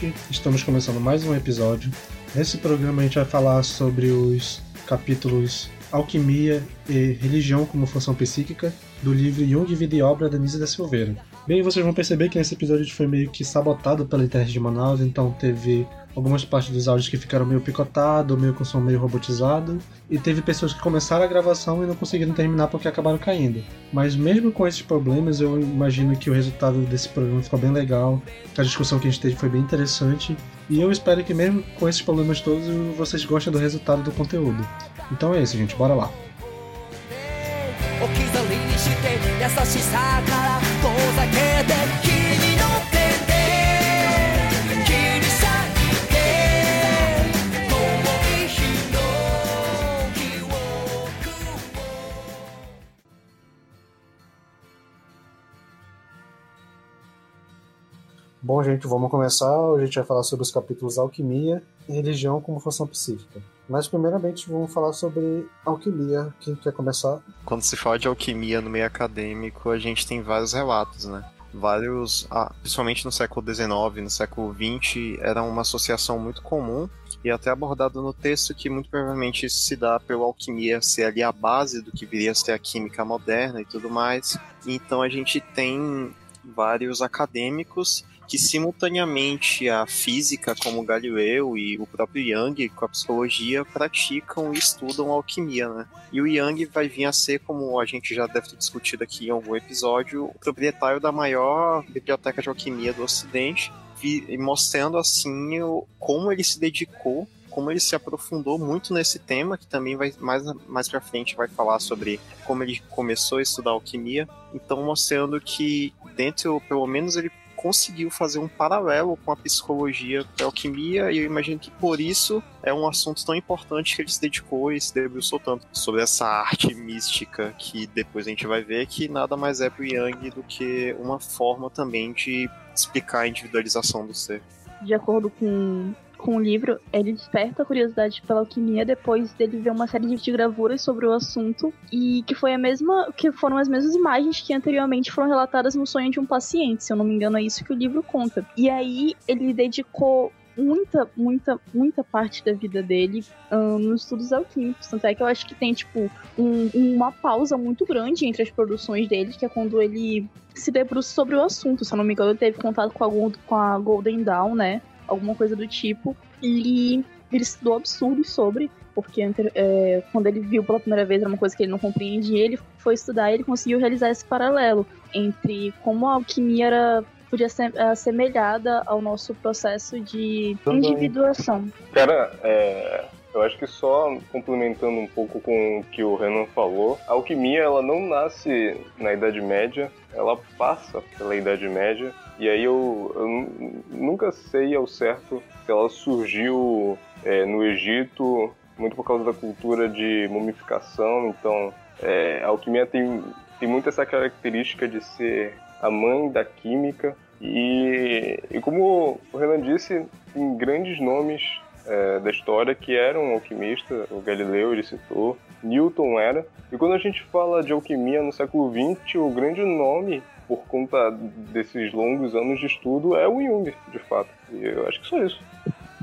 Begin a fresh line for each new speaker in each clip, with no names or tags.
Gente, estamos começando mais um episódio. Nesse programa a gente vai falar sobre os capítulos Alquimia e Religião como Função Psíquica do livro Jung, Vida e Obra da Nisa da Silveira. Bem, vocês vão perceber que nesse episódio foi meio que sabotado pela internet de Manaus, então teve algumas partes dos áudios que ficaram meio picotado, meio com som meio robotizado, e teve pessoas que começaram a gravação e não conseguiram terminar porque acabaram caindo. Mas mesmo com esses problemas, eu imagino que o resultado desse programa ficou bem legal, a discussão que a gente teve foi bem interessante, e eu espero que mesmo com esses problemas todos, vocês gostem do resultado do conteúdo. Então é isso, gente, bora lá. Bom, gente, vamos começar. A gente vai falar sobre os capítulos Alquimia e Religião como função psíquica. Mas, primeiramente, vamos falar sobre alquimia. Quem quer começar?
Quando se fala de alquimia no meio acadêmico, a gente tem vários relatos, né? Vários, ah, principalmente no século XIX, no século XX, era uma associação muito comum e até abordado no texto que muito provavelmente isso se dá pela alquimia ser ali a base do que viria a ser a química moderna e tudo mais. Então a gente tem vários acadêmicos que simultaneamente a física, como Galileu e o próprio Yang, com a psicologia, praticam e estudam alquimia, né? E o Yang vai vir a ser, como a gente já deve ter discutido aqui em algum episódio, o proprietário da maior biblioteca de alquimia do Ocidente, mostrando assim como ele se dedicou como ele se aprofundou muito nesse tema, que também vai mais, mais pra frente vai falar sobre como ele começou a estudar alquimia. Então, mostrando que dentro, pelo menos, ele conseguiu fazer um paralelo com a psicologia da alquimia, e eu imagino que por isso é um assunto tão importante que ele se dedicou e se debruçou tanto sobre essa arte mística que depois a gente vai ver que nada mais é pro Yang do que uma forma também de explicar a individualização do ser.
De acordo com com o livro, ele desperta a curiosidade pela alquimia depois dele ver uma série de gravuras sobre o assunto e que foi a mesma, que foram as mesmas imagens que anteriormente foram relatadas no sonho de um paciente, se eu não me engano é isso que o livro conta. E aí ele dedicou muita, muita, muita parte da vida dele um, nos estudos alquímicos. Tanto é que eu acho que tem, tipo, um, uma pausa muito grande entre as produções dele, que é quando ele se debruça sobre o assunto. Se eu não me engano, ele teve contato com a, com a Golden Dawn, né? Alguma coisa do tipo. E ele estudou absurdos sobre, porque é, quando ele viu pela primeira vez era uma coisa que ele não compreendia, ele foi estudar e ele conseguiu realizar esse paralelo entre como a alquimia era podia ser assemelhada ao nosso processo de individuação.
Cara, é, eu acho que só complementando um pouco com o que o Renan falou, a alquimia ela não nasce na Idade Média, ela passa pela Idade Média e aí eu, eu nunca sei ao certo se ela surgiu é, no Egito muito por causa da cultura de mumificação. Então, é, a alquimia tem, tem muito essa característica de ser a mãe da química. E, e como o Renan disse, tem grandes nomes é, da história que eram alquimistas. O Galileu ele citou, Newton era. E quando a gente fala de alquimia no século XX, o grande nome por conta desses longos anos de estudo, é o Jung, de fato. E eu acho que só isso.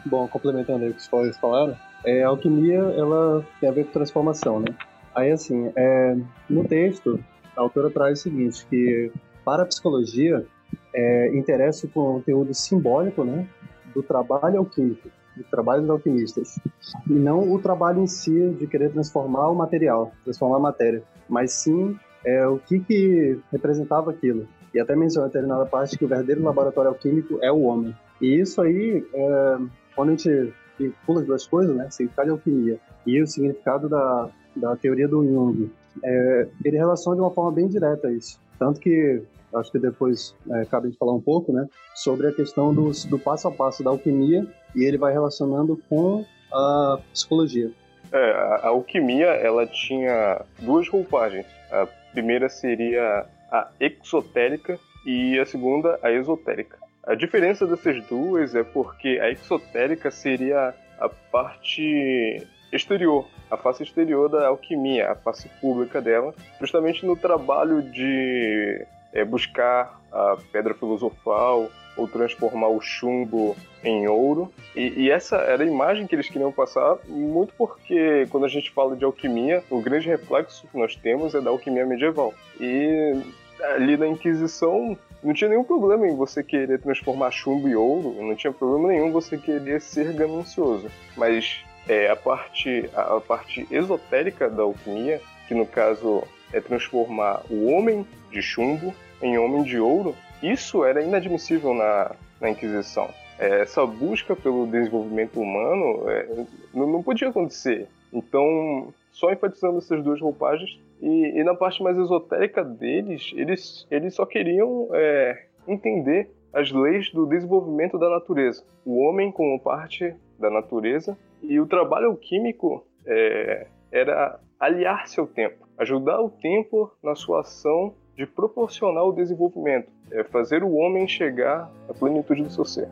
Bom, complementando aí o que vocês falaram, é, a alquimia ela tem a ver com transformação, né? Aí, assim, é, no texto, a autora traz o seguinte, que para a psicologia, é, interessa o conteúdo simbólico, né, do trabalho alquímico, do trabalho dos alquimistas, e não o trabalho em si de querer transformar o material, transformar a matéria, mas sim é, o que, que representava aquilo. E até mencionou em determinada parte que o verdadeiro laboratório alquímico é o homem. E isso aí, é, quando a gente vincula as duas coisas, né, significado de alquimia e o significado da, da teoria do Jung, é, ele relaciona de uma forma bem direta isso. Tanto que, acho que depois é, acabei de falar um pouco, né, sobre a questão do, do passo a passo da alquimia e ele vai relacionando com a psicologia.
É, a alquimia, ela tinha duas roupagens. A primeira seria a exotérica e a segunda a esotérica. A diferença dessas duas é porque a exotérica seria a parte exterior, a face exterior da alquimia, a face pública dela, justamente no trabalho de é, buscar a pedra filosofal ou transformar o chumbo em ouro. E, e, essa era a imagem que eles queriam passar, muito porque quando a gente fala de alquimia, o grande reflexo que nós temos é da alquimia medieval. E ali na Inquisição não tinha nenhum problema em você querer transformar chumbo em ouro, não tinha problema nenhum você querer ser ganancioso. Mas é, a, parte, a, a parte esotérica da alquimia, que no caso é transformar o homem de chumbo em homem de ouro, isso era inadmissível na, na Inquisição. É, essa busca pelo desenvolvimento humano é, não, podia acontecer. Então, só enfatizando essas duas roupagens, e, e na parte mais esotérica deles, eles, eles só queriam é, entender as leis do desenvolvimento da natureza. O homem como parte da natureza e o trabalho alquímico é, era aliar-se ao tempo, ajudar o tempo na sua ação de proporcionar o desenvolvimento, é fazer o homem chegar à plenitude do seu ser.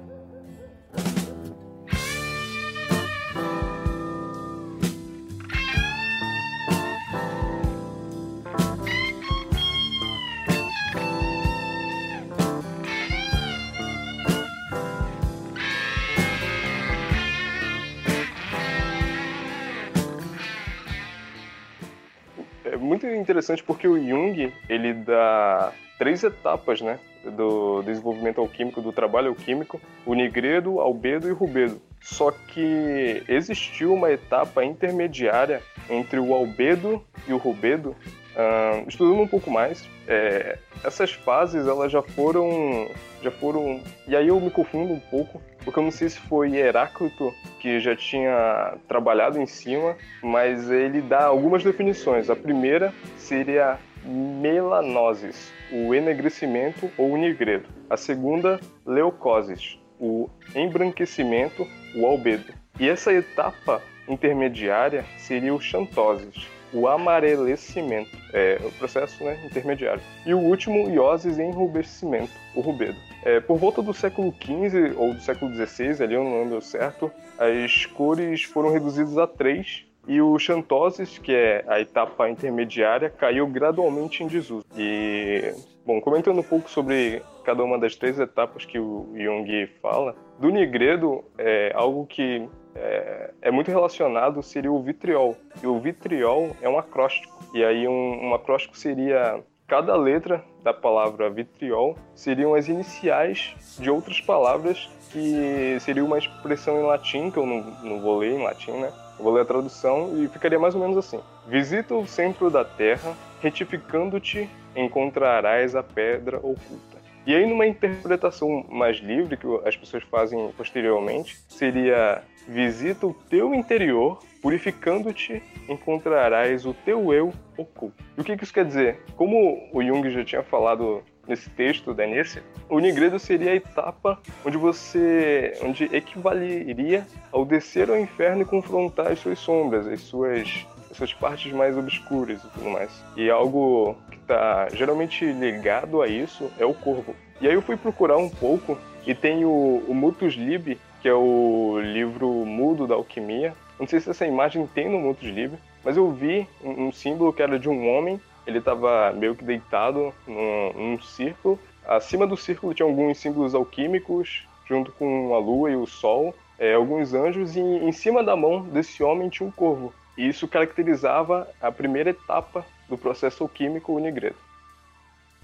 interessante porque o Jung, ele dá três etapas, né? Do desenvolvimento alquímico, do trabalho alquímico, o nigredo, albedo e rubedo. Só que existiu uma etapa intermediária entre o albedo e o rubedo. Uh, estudando um pouco mais, é, essas fases elas já foram, já foram, e aí eu me confundo um pouco, porque eu não sei se foi Heráclito que já tinha trabalhado em cima, mas ele dá algumas definições. A primeira seria melanosis, o enegrecimento ou o nigredo. A segunda, leucosis, o embranquecimento, o albedo. E essa etapa intermediária seria o xantosis, o amarelecimento, é o processo né, intermediário. E o último, ioses enrubescimento, o rubedo. É, por volta do século XV ou do século XVI, ali eu não lembro certo, as cores foram reduzidas a três e o Xantoses, que é a etapa intermediária, caiu gradualmente em desuso. E, bom, comentando um pouco sobre cada uma das três etapas que o Jung fala, do nigredo é algo que é, é muito relacionado seria o vitriol. E o vitriol é um acróstico. E aí um, um acróstico seria cada letra da palavra vitriol seriam as iniciais de outras palavras que seria uma expressão em latim, que eu não, não vou ler em latim, né? Eu vou ler a tradução e ficaria mais ou menos assim: Visita o centro da terra, retificando-te, encontrarás a pedra oculta. E aí, numa interpretação mais livre, que as pessoas fazem posteriormente, seria: Visita o teu interior, purificando-te, encontrarás o teu eu oculto. E o que isso quer dizer? Como o Jung já tinha falado nesse texto da Nesse, o Nigredo seria a etapa onde você, onde equivaleria ao descer ao inferno e confrontar as suas sombras, as suas, as suas partes mais obscuras e tudo mais. E algo que está geralmente ligado a isso é o corvo. E aí eu fui procurar um pouco e tem o, o Mutus Lib, que é o livro mudo da alquimia. Não sei se essa imagem tem no Mutus Lib, mas eu vi um, um símbolo que era de um homem ele estava meio que deitado num, num círculo. Acima do círculo tinha alguns símbolos alquímicos, junto com a lua e o sol, é, alguns anjos, e em cima da mão desse homem tinha um corvo. E isso caracterizava a primeira etapa do processo alquímico unigredo.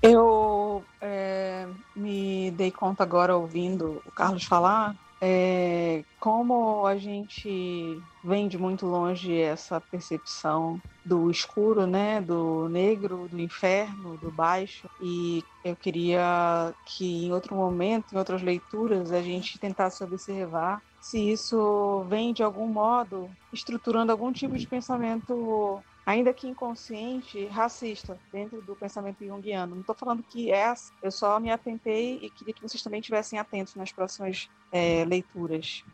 Eu é, me dei conta agora ouvindo o Carlos falar é, como a gente vem de muito longe essa percepção do escuro, né, do negro, do inferno, do baixo, e eu queria que em outro momento, em outras leituras, a gente tentasse observar se isso vem de algum modo estruturando algum tipo de pensamento ainda que inconsciente, racista dentro do pensamento junguiano. Não estou falando que é, eu só me atentei e queria que vocês também estivessem atentos nas próximas é, leituras.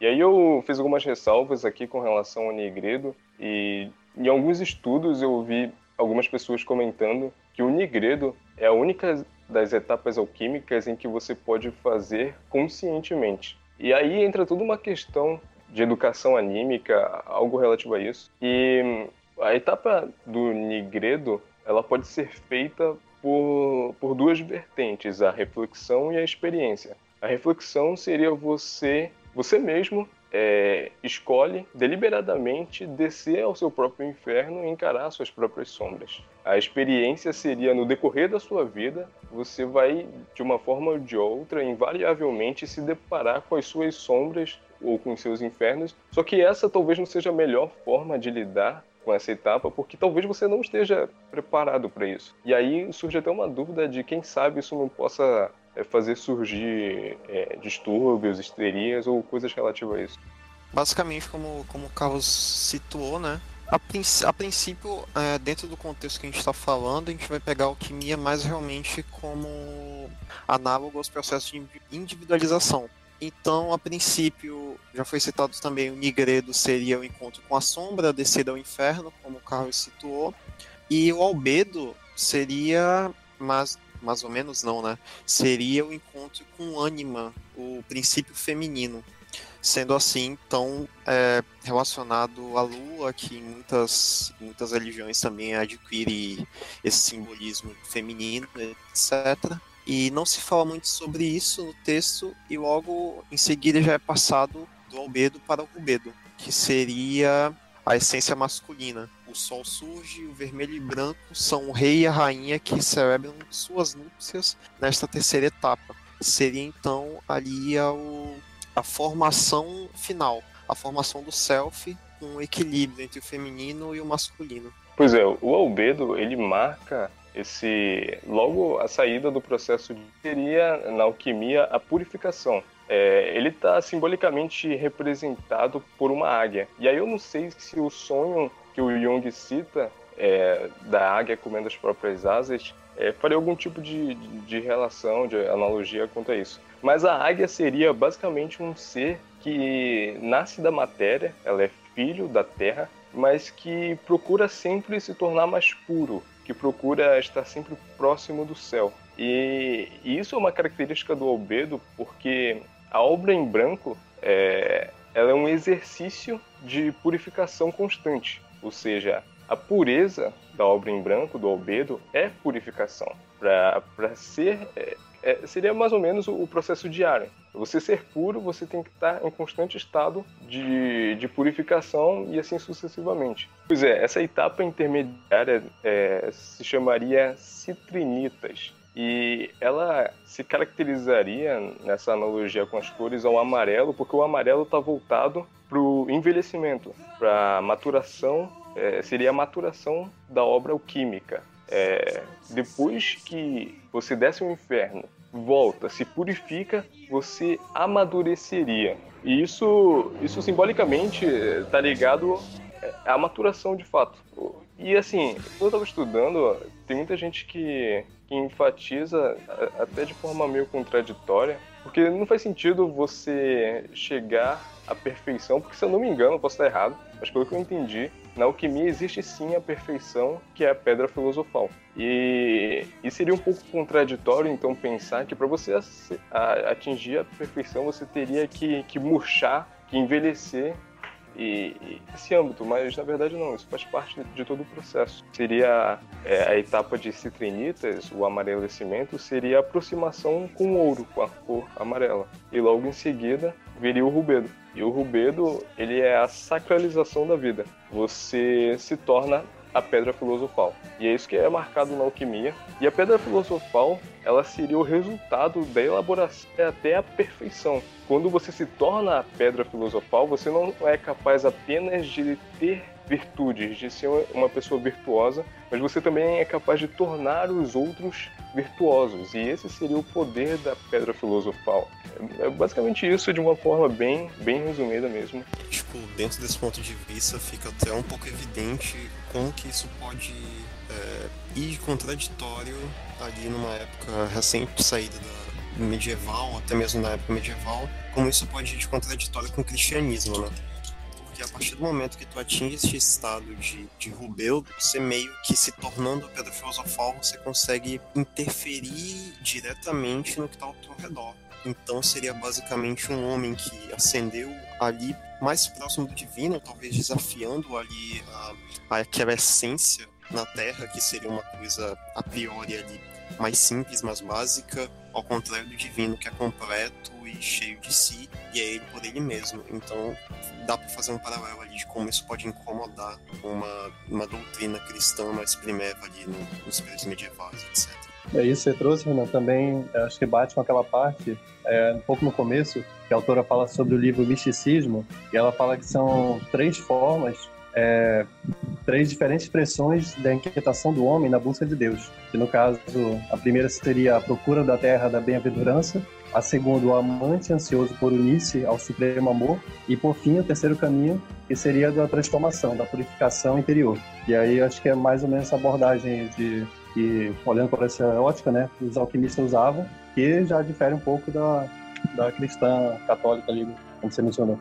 E aí eu fiz algumas ressalvas aqui com relação ao Nigredo e em alguns estudos eu vi algumas pessoas comentando que o Nigredo é a única das etapas alquímicas em que você pode fazer conscientemente. E aí entra toda uma questão de educação anímica, algo relativo a isso. E a etapa do nigredo, ela pode ser feita por, por duas vertentes, a reflexão e a experiência. A reflexão seria você, você mesmo é, escolhe deliberadamente descer ao seu próprio inferno e encarar suas próprias sombras. A experiência seria no decorrer da sua vida, você vai de uma forma ou de outra, invariavelmente se deparar com as suas sombras ou com seus infernos. Só que essa talvez não seja a melhor forma de lidar com essa etapa, porque talvez você não esteja preparado para isso. E aí surge até uma dúvida de quem sabe isso não possa é fazer surgir é, distúrbios, histerias ou coisas relativas a isso.
Basicamente, como, como o Carlos situou, né? A, princ a princípio, é, dentro do contexto que a gente está falando, a gente vai pegar a alquimia mais realmente como análogo aos processos de individualização. Então, a princípio, já foi citado também o Nigredo seria o encontro com a sombra, a descida ao inferno, como o Carlos situou. E o Albedo seria mais mais ou menos não, né? Seria o encontro com ânima, o princípio feminino. Sendo assim, então, é, relacionado à lua, que em muitas, muitas religiões também adquire esse simbolismo feminino, etc. E não se fala muito sobre isso no texto, e logo em seguida já é passado do albedo para o rubedo, que seria a essência masculina. O sol surge, o vermelho e branco são o rei e a rainha que celebram suas núpcias nesta terceira etapa. Seria então ali a, a formação final, a formação do self com um equilíbrio entre o feminino e o masculino.
Pois é, o albedo ele marca esse logo a saída do processo de seria na alquimia a purificação é, ele está simbolicamente representado por uma águia. E aí eu não sei se o sonho que o Jung cita é, da águia comendo as próprias asas é, faria algum tipo de, de relação, de analogia quanto a isso. Mas a águia seria basicamente um ser que nasce da matéria, ela é filho da terra, mas que procura sempre se tornar mais puro, que procura estar sempre próximo do céu. E, isso é uma característica do albedo, porque a obra em branco é, ela é um exercício de purificação constante, ou seja, a pureza da obra em branco, do albedo, é purificação. Para ser, é, é, seria mais ou menos o, o processo diário. Para você ser puro, você tem que estar em constante estado de, de purificação e assim sucessivamente. Pois é, essa etapa intermediária é, se chamaria citrinitas e ela se caracterizaria nessa analogia com as cores ao amarelo, porque o amarelo está voltado para o envelhecimento, para a maturação, é, seria a maturação da obra alquímica. É, depois que você desce o inferno, volta, se purifica, você amadureceria. E isso, isso simbolicamente está ligado à maturação de fato. E assim, quando eu estava estudando, tem muita gente que que enfatiza até de forma meio contraditória, porque não faz sentido você chegar à perfeição, porque se eu não me engano, posso estar errado, mas pelo que eu entendi, na alquimia existe sim a perfeição, que é a pedra filosofal. E, e seria um pouco contraditório, então, pensar que para você atingir a perfeição, você teria que, que murchar, que envelhecer e, e, esse âmbito, mas na verdade não, isso faz parte de, de todo o processo. Seria é, a etapa de citrinitas, o amarelecimento, seria a aproximação com o ouro, com a cor amarela. E logo em seguida viria o rubedo. E o rubedo, ele é a sacralização da vida. Você se torna a pedra filosofal. E é isso que é marcado na alquimia. E a pedra filosofal, ela seria o resultado da elaboração até a perfeição. Quando você se torna a pedra filosofal, você não é capaz apenas de ter virtudes, de ser uma pessoa virtuosa, mas você também é capaz de tornar os outros virtuosos. E esse seria o poder da pedra filosofal. É basicamente isso de uma forma bem, bem resumida mesmo.
Tipo, dentro desse ponto de vista, fica até um pouco evidente que isso pode é, ir contraditório ali numa época recente saída da medieval, até mesmo na época medieval, como isso pode ir de contraditório com o cristianismo, né? Porque a partir do momento que tu atinge esse estado de, de rubeu, você meio que se tornando pedra filosofal, você consegue interferir diretamente no que está ao teu redor. Então seria basicamente um homem que ascendeu ali mais próximo do divino, talvez desafiando ali a, aquela essência na Terra, que seria uma coisa a priori ali mais simples, mais básica, ao contrário do divino que é completo e cheio de si, e é ele por ele mesmo. Então dá para fazer um paralelo ali de como isso pode incomodar uma, uma doutrina cristã mais primeva ali no, nos períodos medievais, etc.
É isso que você trouxe, Renan, também acho que bate com aquela parte, é, um pouco no começo, que a autora fala sobre o livro Misticismo, e ela fala que são três formas, é, três diferentes expressões da inquietação do homem na busca de Deus. Que no caso, a primeira seria a procura da terra da bem-aventurança, a segunda, o amante ansioso por unir-se ao supremo amor, e por fim, o terceiro caminho, que seria da transformação, da purificação interior. E aí acho que é mais ou menos essa abordagem de que, olhando por essa ótica, né, os alquimistas usavam, que já difere um pouco da, da cristã católica ali, como você mencionou.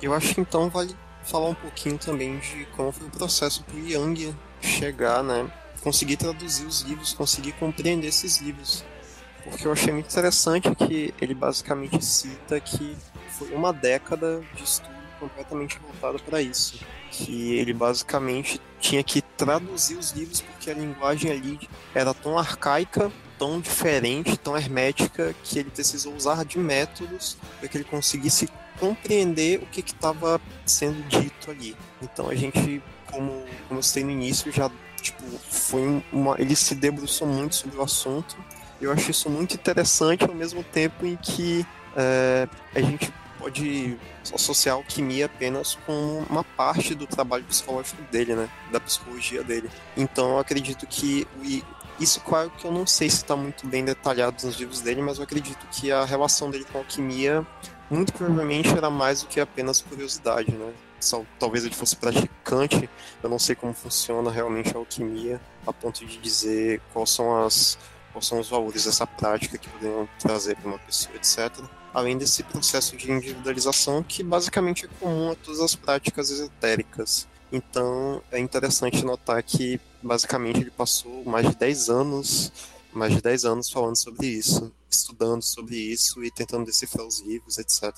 Eu acho que então vale falar um pouquinho também de como foi o processo para o Yang chegar, né? Conseguir traduzir os livros, conseguir compreender esses livros. Porque eu achei muito interessante que ele basicamente cita que foi uma década de estudo completamente voltada para isso. Que ele basicamente tinha que traduzir os livros porque a linguagem ali era tão arcaica, tão diferente, tão hermética, que ele precisou usar de métodos para que ele conseguisse compreender o que estava sendo dito ali. Então a gente, como, como eu citei no início, já tipo, foi uma, ele se debruçou muito sobre o assunto. Eu acho isso muito interessante ao mesmo tempo em que é, a gente pode associar a alquimia apenas com uma parte do trabalho psicológico dele, né? Da psicologia dele. Então eu acredito que isso, claro que eu não sei se está muito bem detalhado nos livros dele, mas eu acredito que a relação dele com a alquimia muito provavelmente era mais do que apenas curiosidade, né? Só, talvez ele fosse praticante, eu não sei como funciona realmente a alquimia, a ponto de dizer quais são as quais são os valores dessa prática que poderiam trazer para uma pessoa, etc. Além desse processo de individualização que basicamente é comum a todas as práticas esotéricas. Então é interessante notar que basicamente ele passou mais de 10 anos mais de 10 anos falando sobre isso, estudando sobre isso e tentando decifrar os livros, etc.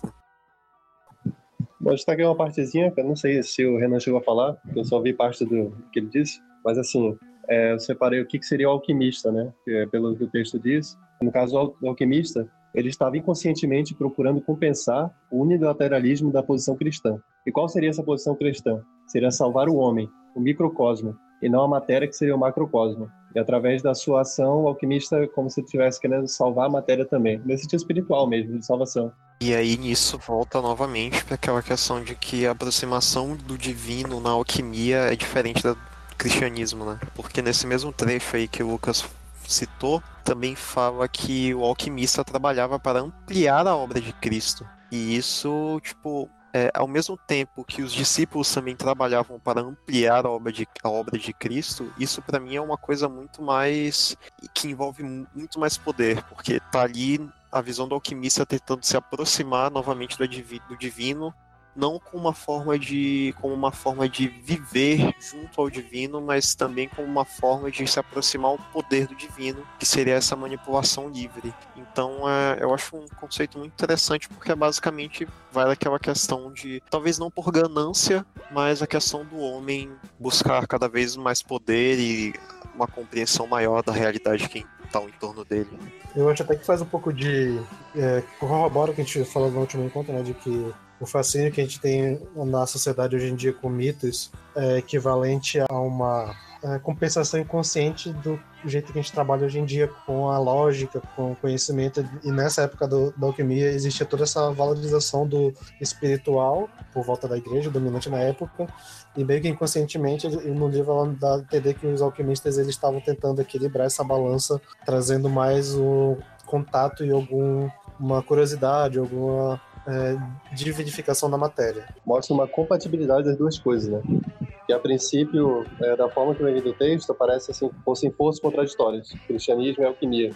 Vou destacar uma partezinha, que eu não sei se o Renan chegou a falar, eu só vi parte do que ele disse, mas assim, é, eu separei o que, seria o alquimista, né? É, pelo que o texto diz. No caso, o alquimista, ele estava inconscientemente procurando compensar o unilateralismo da posição cristã. E qual seria essa posição cristã? Seria salvar o homem, o microcosmo, e não a matéria que seria o macrocosmo. E através da sua ação, o alquimista é como se estivesse querendo salvar a matéria também, nesse sentido espiritual mesmo, de salvação.
E aí nisso volta novamente para aquela questão de que a aproximação do divino na alquimia é diferente do cristianismo, né? Porque nesse mesmo trecho aí que o Lucas citou, também fala que o alquimista trabalhava para ampliar a obra de Cristo. E isso, tipo, é, ao mesmo tempo que os discípulos também trabalhavam para ampliar a obra de, a obra de Cristo, isso para mim é uma coisa muito mais. que envolve muito mais poder, porque tá ali a visão do alquimista tentando se aproximar novamente do, do divino não como uma forma de como uma forma de viver junto ao divino, mas também como uma forma de se aproximar ao poder do divino, que seria essa manipulação livre. Então, é, eu acho um conceito muito interessante porque é basicamente vai daquela questão de talvez não por ganância, mas a questão do homem buscar cada vez mais poder e uma compreensão maior da realidade que está ao entorno dele.
Eu acho até que faz um pouco de. É, corrobora o que a gente falou no último encontro, né? De que o fascínio que a gente tem na sociedade hoje em dia com mitos é equivalente a uma é, compensação inconsciente do jeito que a gente trabalha hoje em dia com a lógica, com o conhecimento. E nessa época do, da alquimia existia toda essa valorização do espiritual por volta da igreja, dominante na época, e meio que inconscientemente no livro ela dá a entender que os alquimistas eles estavam tentando equilibrar essa balança, trazendo mais o contato e alguma curiosidade, alguma é, de verificação da matéria.
Mostra uma compatibilidade das duas coisas, né? Que a princípio, é, da forma que vem do texto, parece assim, fossem forças contraditórias, cristianismo e alquimia.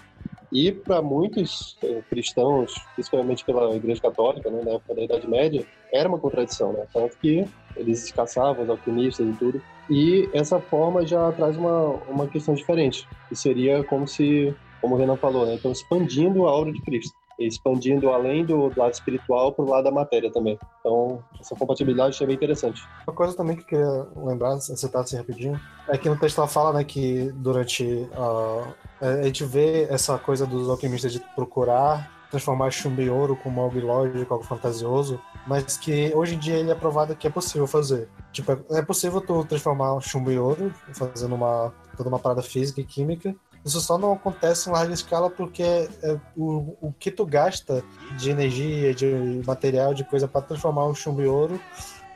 E para muitos eh, cristãos, principalmente pela Igreja Católica, né, na época da Idade Média, era uma contradição, né? Tanto que eles caçavam os alquimistas e tudo. E essa forma já traz uma, uma questão diferente, que seria como se, como o Renan falou, né? Então expandindo a aura de Cristo expandindo além do lado espiritual para o lado da matéria também. Então, essa compatibilidade é bem interessante.
Uma coisa também que eu queria lembrar, citar assim rapidinho, é que no texto ela fala né, que durante a. A gente vê essa coisa dos alquimistas de procurar transformar chumbo em ouro como algo ilógico, algo fantasioso, mas que hoje em dia ele é provado que é possível fazer. Tipo, é possível tu transformar chumbo em ouro, fazendo uma toda uma parada física e química, isso só não acontece em larga escala porque é, o, o que tu gasta de energia, de material, de coisa para transformar um chumbo em ouro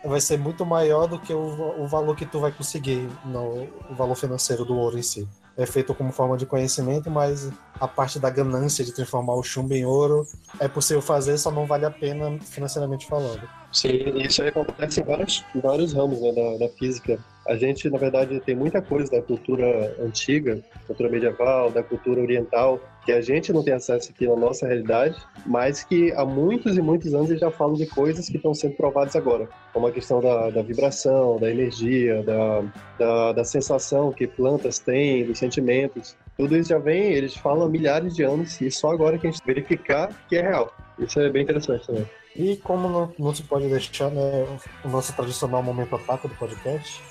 vai ser muito maior do que o, o valor que tu vai conseguir, no, o valor financeiro do ouro em si. É feito como forma de conhecimento, mas a parte da ganância de transformar o chumbo em ouro é possível fazer, só não vale a pena financeiramente falando.
Sim, isso aí acontece em vários, vários ramos né, da, da física. A gente, na verdade, tem muita coisa da cultura antiga, cultura medieval, da cultura oriental, que a gente não tem acesso aqui na nossa realidade, mas que há muitos e muitos anos eles já falam de coisas que estão sendo provadas agora, como a questão da, da vibração, da energia, da, da, da, sensação que plantas têm, dos sentimentos. Tudo isso já vem, eles falam há milhares de anos e só agora que a gente verificar que é real. Isso é bem interessante também.
E como não, não se pode deixar né, o nosso tradicional momento ataque do podcast,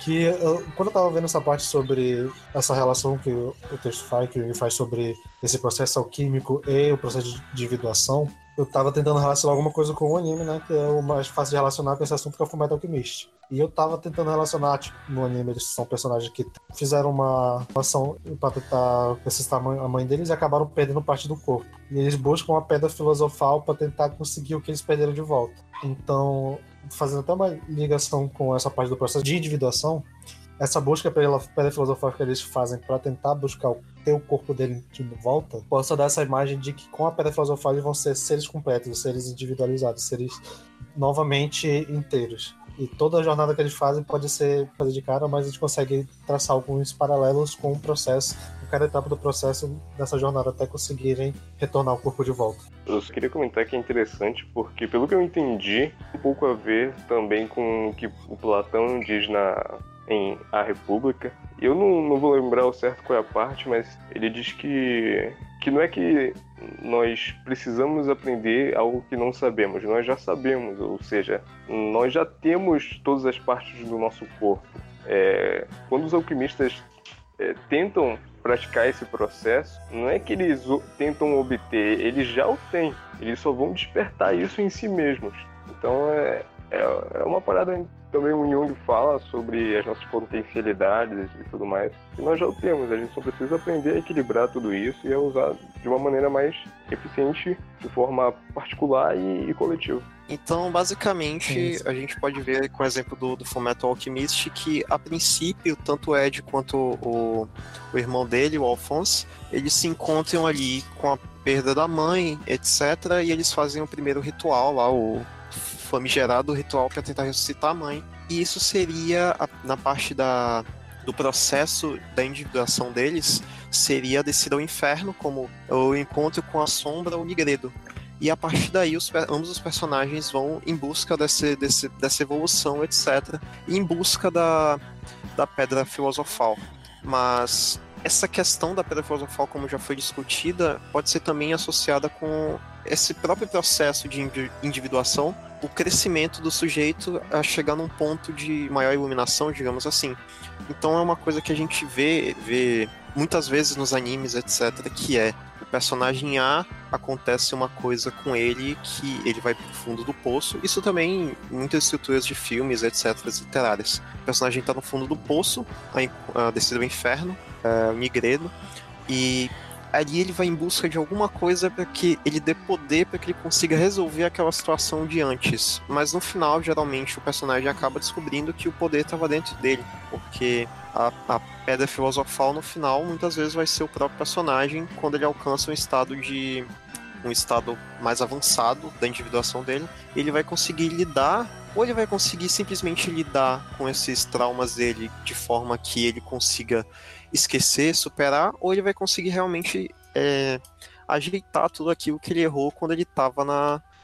que eu, quando eu tava vendo essa parte sobre essa relação que o, texto faz, que ele faz sobre esse processo alquímico e o processo de individuação, eu tava tentando relacionar alguma coisa com o anime, né? Que é o mais fácil de relacionar com esse assunto que é o Fullmetal Alchemist. E eu tava tentando relacionar, tipo, no anime eles são personagens que fizeram uma ação pra tentar ressuscitar a mãe deles e acabaram perdendo parte do corpo. E eles buscam uma pedra filosofal para tentar conseguir o que eles perderam de volta. Então, fazendo até uma ligação com essa parte do processo de individuação, essa busca pela filosofal que eles fazem para tentar buscar ter o corpo dele de volta, possa dar essa imagem de que com a pedra filosofal eles vão ser seres completos, seres individualizados, seres novamente inteiros. E toda a jornada que eles fazem pode ser fazer de cara, mas a gente consegue traçar alguns paralelos com o processo, com cada etapa do processo dessa jornada até conseguirem retornar o corpo de volta.
Eu só queria comentar que é interessante porque, pelo que eu entendi, um pouco a ver também com o que o Platão diz na em A República. Eu não, não vou lembrar o certo qual é a parte, mas ele diz que, que não é que nós precisamos aprender algo que não sabemos, nós já sabemos, ou seja, nós já temos todas as partes do nosso corpo. É, quando os alquimistas é, tentam praticar esse processo, não é que eles tentam obter, eles já o têm, eles só vão despertar isso em si mesmos. Então é, é, é uma parada também o Jung fala sobre as nossas potencialidades e tudo mais. E nós já o temos, a gente só precisa aprender a equilibrar tudo isso e a usar de uma maneira mais eficiente, de forma particular e, e coletiva.
Então, basicamente, a gente pode ver com o exemplo do, do Fullmetal Alchemist que, a princípio, tanto o Ed quanto o, o irmão dele, o Alphonse, eles se encontram ali com a perda da mãe, etc. E eles fazem o primeiro ritual lá, o famigerado ritual para tentar ressuscitar a mãe. E isso seria, na parte da, do processo da individuação deles, seria descer ao inferno, como o encontro com a sombra, o Nigredo. E a partir daí, os, ambos os personagens vão em busca desse, desse, dessa evolução, etc. Em busca da, da pedra filosofal. Mas essa questão da pedra filosofal, como já foi discutida, pode ser também associada com esse próprio processo de individuação o crescimento do sujeito a chegar num ponto de maior iluminação, digamos assim. Então é uma coisa que a gente vê, vê muitas vezes nos animes, etc., que é o personagem A acontece uma coisa com ele que ele vai pro fundo do poço. Isso também em muitas estruturas de filmes, etc., literárias. O personagem está no fundo do poço, a descida do inferno, é, o Nigredo, e ali ele vai em busca de alguma coisa para que ele dê poder para que ele consiga resolver aquela situação de antes. Mas no final, geralmente, o personagem acaba descobrindo que o poder estava dentro dele, porque a, a, pedra filosofal no final muitas vezes vai ser o próprio personagem quando ele alcança um estado de um estado mais avançado da individuação dele, ele vai conseguir lidar ou ele vai conseguir simplesmente lidar com esses traumas dele de forma que ele consiga esquecer, superar, ou ele vai conseguir realmente é, ajeitar tudo aquilo que ele errou quando ele estava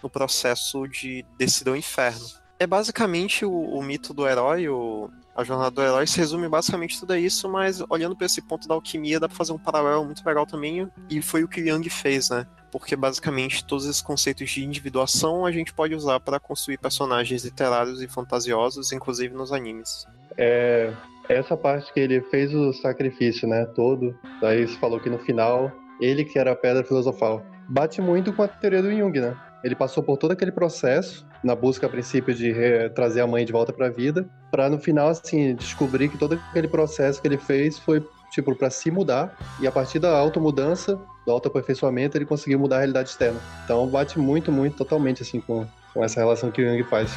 no processo de descida ao inferno. É basicamente o, o mito do herói, o, a jornada do herói se resume basicamente tudo isso, mas olhando para esse ponto da alquimia dá para fazer um paralelo muito legal também, e foi o que Young fez, né? Porque basicamente todos esses conceitos de individuação a gente pode usar para construir personagens literários e fantasiosos, inclusive nos animes.
É, essa parte que ele fez o sacrifício, né, todo, daí você falou que no final, ele que era a pedra filosofal. Bate muito com a teoria do Jung, né? Ele passou por todo aquele processo, na busca a princípio de trazer a mãe de volta para a vida, para no final, assim, descobrir que todo aquele processo que ele fez foi, tipo, para se mudar, e a partir da automudança, do autoaperfeiçoamento, ele conseguiu mudar a realidade externa. Então bate muito, muito, totalmente, assim, com, com essa relação que o Jung faz.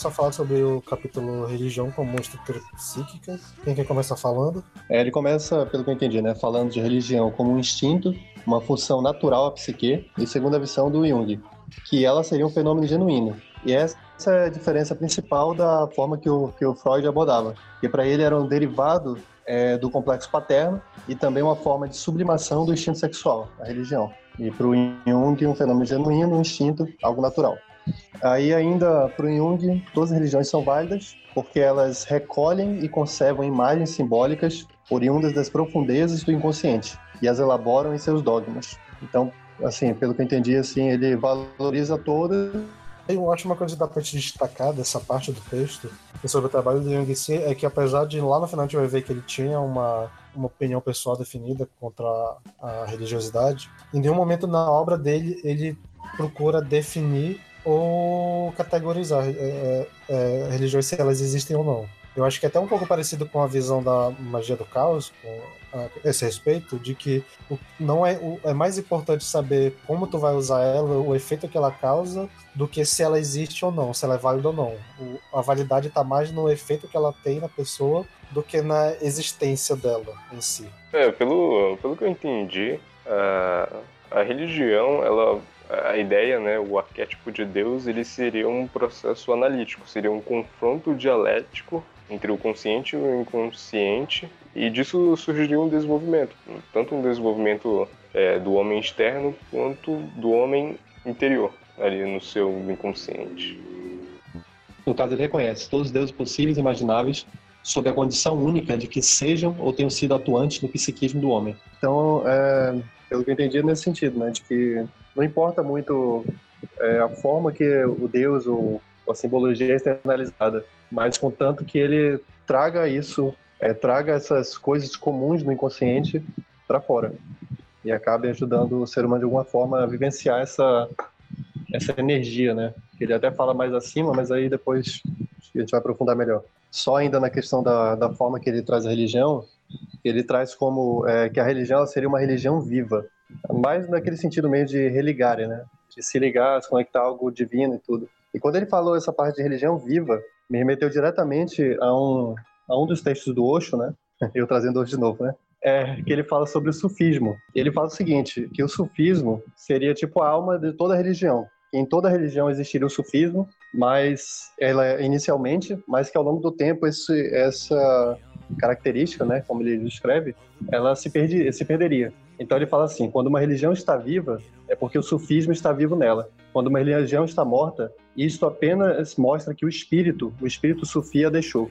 Começar a falar sobre o capítulo Religião como estrutura psíquica. Quem quer começar falando?
É, ele começa, pelo que eu entendi, né, falando de religião como um instinto, uma função natural à psique, e segundo a visão do Jung, que ela seria um fenômeno genuíno. E essa é a diferença principal da forma que o, que o Freud abordava, que para ele era um derivado é, do complexo paterno e também uma forma de sublimação do instinto sexual, a religião. E para o Jung, um fenômeno genuíno, um instinto, algo natural. Aí ainda para o Jung, todas as religiões são válidas porque elas recolhem e conservam imagens simbólicas oriundas das profundezas do inconsciente e as elaboram em seus dogmas. Então, assim, pelo que eu entendi, assim, ele valoriza todas
eu acho uma coisa que dá pra te destacar dessa parte do texto sobre o trabalho do Jung si é que apesar de lá no final a gente vai ver que ele tinha uma, uma opinião pessoal definida contra a religiosidade, em nenhum momento na obra dele ele procura definir ou categorizar é, é, é, religiões se elas existem ou não. Eu acho que é até um pouco parecido com a visão da magia do caos, com a, esse respeito, de que não é, é mais importante saber como tu vai usar ela, o efeito que ela causa, do que se ela existe ou não, se ela é válida ou não. O, a validade está mais no efeito que ela tem na pessoa do que na existência dela em si.
É, pelo, pelo que eu entendi, a, a religião, ela a ideia, né, o arquétipo de Deus, ele seria um processo analítico, seria um confronto dialético entre o consciente e o inconsciente, e disso surgiria um desenvolvimento, tanto um desenvolvimento é, do homem externo quanto do homem interior, ali no seu inconsciente.
No caso, ele reconhece todos os deuses possíveis e imagináveis sob a condição única de que sejam ou tenham sido atuantes no psiquismo do homem. Então, é, pelo que eu entendi, é nesse sentido, né, de que não importa muito é, a forma que o Deus ou a simbologia é externalizada, mas contanto que ele traga isso, é, traga essas coisas comuns do inconsciente para fora e acabe ajudando o ser humano de alguma forma a vivenciar essa essa energia, né? Ele até fala mais acima, mas aí depois a gente vai aprofundar melhor. Só ainda na questão da, da forma que ele traz a religião, ele traz como é, que a religião seria uma religião viva, mais naquele sentido meio de religare, né? De se ligar, se conectar a algo divino e tudo. E quando ele falou essa parte de religião viva, me remeteu diretamente a um, a um dos textos do Osho, né? Eu trazendo hoje de novo, né? É, que ele fala sobre o sufismo. Ele fala o seguinte, que o sufismo seria tipo a alma de toda religião. Em toda religião existiria o sufismo, mas ela é inicialmente, mas que ao longo do tempo esse, essa característica, né, como ele descreve, ela se, perdi, se perderia. Então ele fala assim: quando uma religião está viva, é porque o sufismo está vivo nela. Quando uma religião está morta, isto apenas mostra que o espírito, o espírito sufi a deixou.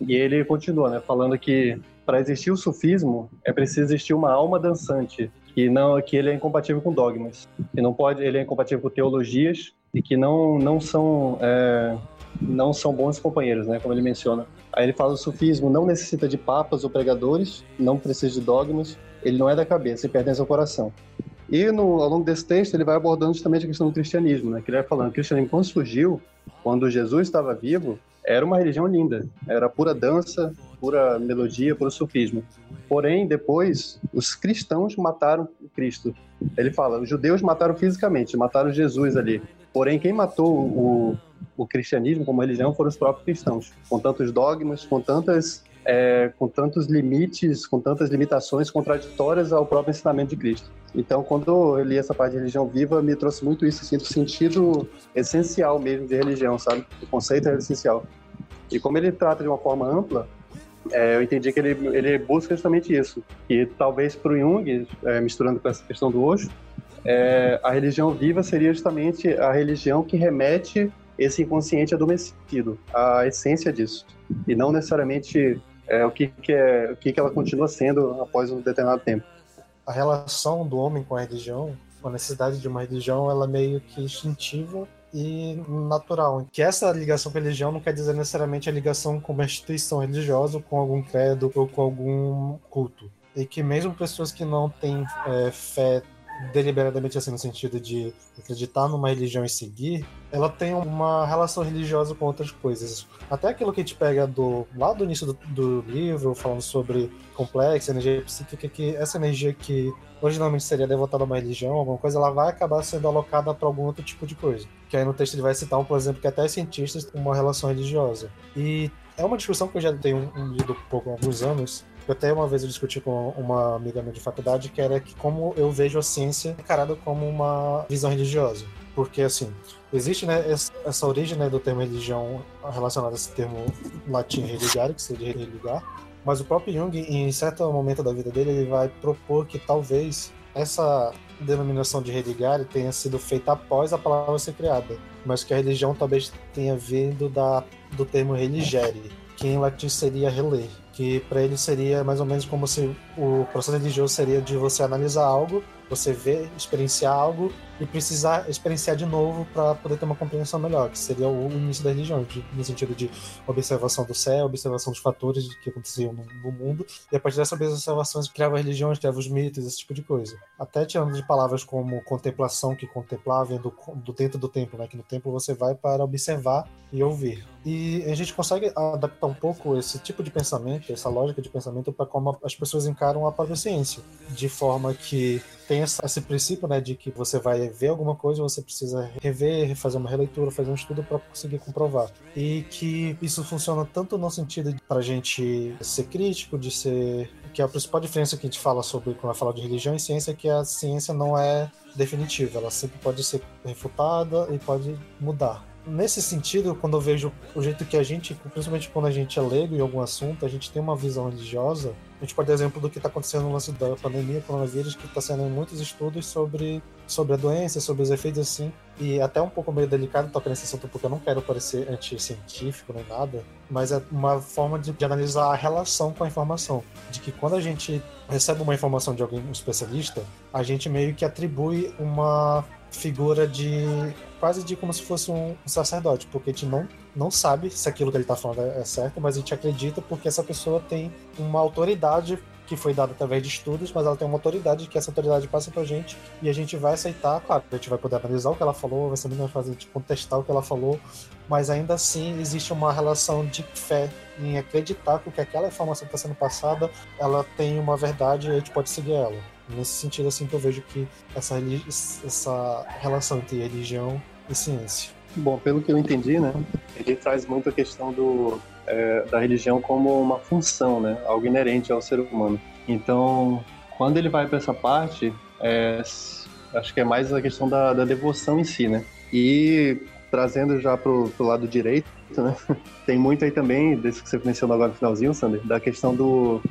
E ele continua, né, falando que para existir o sufismo é preciso existir uma alma dançante, que não que ele é incompatível com dogmas, que não pode, ele é incompatível com teologias e que não não são é, não são bons companheiros, né, como ele menciona. Aí ele fala o sufismo não necessita de papas ou pregadores, não precisa de dogmas, ele não é da cabeça, ele pertence ao coração. E no, ao longo desse texto ele vai abordando justamente a questão do cristianismo, né? Que ele vai falando o cristianismo quando surgiu, quando Jesus estava vivo, era uma religião linda, era pura dança, pura melodia, puro sufismo. Porém, depois, os cristãos mataram Cristo. Ele fala, os judeus mataram fisicamente, mataram Jesus ali. Porém, quem matou o, o cristianismo como religião foram os próprios cristãos, com tantos dogmas, com tantas é, com tantos limites, com tantas limitações contraditórias ao próprio ensinamento de Cristo. Então, quando eu li essa parte de religião viva, me trouxe muito isso, assim, do sentido essencial mesmo de religião, sabe? O conceito é essencial. E como ele trata de uma forma ampla, é, eu entendi que ele, ele busca justamente isso. E talvez para o Jung, é, misturando com essa questão do Osho, é, a religião viva seria justamente a religião que remete esse inconsciente adormecido, a essência disso. E não necessariamente é, o, que, que, é, o que, que ela continua sendo após um determinado tempo.
A relação do homem com a religião, a necessidade de uma religião, ela é meio que instintiva e natural. Que essa ligação com a religião não quer dizer necessariamente a ligação com uma instituição religiosa, com algum credo ou com algum culto. E que mesmo pessoas que não têm é, fé deliberadamente assim no sentido de acreditar numa religião e seguir, ela tem uma relação religiosa com outras coisas. Até aquilo que a gente pega do lá do início do, do livro, falando sobre complexo, energia psíquica, que essa energia que originalmente seria devotada a uma religião, alguma coisa, ela vai acabar sendo alocada para algum outro tipo de coisa. Que aí no texto ele vai citar, um, por exemplo, que até cientistas têm uma relação religiosa. E é uma discussão que eu já tenho lido um pouco há alguns anos, eu até uma vez eu discuti com uma amiga minha de faculdade que era que como eu vejo a ciência encarada como uma visão religiosa. Porque, assim, existe né, essa origem né, do termo religião relacionada a esse termo latim religare, que seria religar, mas o próprio Jung, em certo momento da vida dele, ele vai propor que talvez essa denominação de religare tenha sido feita após a palavra ser criada, mas que a religião talvez tenha vindo da, do termo religere, que em latim seria reler que para ele seria mais ou menos como se o processo religioso seria de você analisar algo, você ver, experienciar algo e precisar experienciar de novo para poder ter uma compreensão melhor, que seria o início da religião, de, no sentido de observação do céu, observação dos fatores que aconteciam no, no mundo, e a partir dessas observações criava religiões, criava os mitos, esse tipo de coisa. Até tirando de palavras como contemplação, que contemplava do, do dentro do templo, né, que no templo você vai para observar e ouvir. E a gente consegue adaptar um pouco esse tipo de pensamento, essa lógica de pensamento, para como as pessoas encaram a própria ciência, de forma que tem esse princípio, né, de que você vai ver alguma coisa, você precisa rever, fazer uma releitura, fazer um estudo para conseguir comprovar. E que isso funciona tanto no sentido para a gente ser crítico, de ser que é a principal diferença que a gente fala sobre quando fala de religião e ciência é que a ciência não é definitiva, ela sempre pode ser refutada e pode mudar nesse sentido, quando eu vejo o jeito que a gente, principalmente quando a gente é leigo em algum assunto, a gente tem uma visão religiosa. A gente pode dar exemplo do que está acontecendo no lance da pandemia, coronavírus, que está sendo muitos estudos sobre, sobre a doença, sobre os efeitos assim. E até um pouco meio delicado tocar nesse assunto, porque eu não quero parecer anti-científico nem nada, mas é uma forma de, de analisar a relação com a informação. De que quando a gente recebe uma informação de alguém, um especialista, a gente meio que atribui uma figura de quase de como se fosse um sacerdote, porque a gente não, não sabe se aquilo que ele está falando é certo, mas a gente acredita porque essa pessoa tem uma autoridade que foi dada através de estudos, mas ela tem uma autoridade que essa autoridade passa pra gente e a gente vai aceitar, claro, a gente vai poder analisar o que ela falou, vai ser muito mais fácil de contestar o que ela falou, mas ainda assim existe uma relação de fé em acreditar que aquela informação que está sendo passada, ela tem uma verdade e a gente pode seguir ela. Nesse sentido, assim, que eu vejo que essa, essa relação entre religião e ciência.
Bom, pelo que eu entendi, né, ele traz muito a questão do, é, da religião como uma função, né, algo inerente ao ser humano. Então, quando ele vai para essa parte, é, acho que é mais a questão da, da devoção em si, né? E trazendo já pro, pro lado direito, né? Tem muito aí também, desse que você mencionou agora no finalzinho, Sander, da questão do,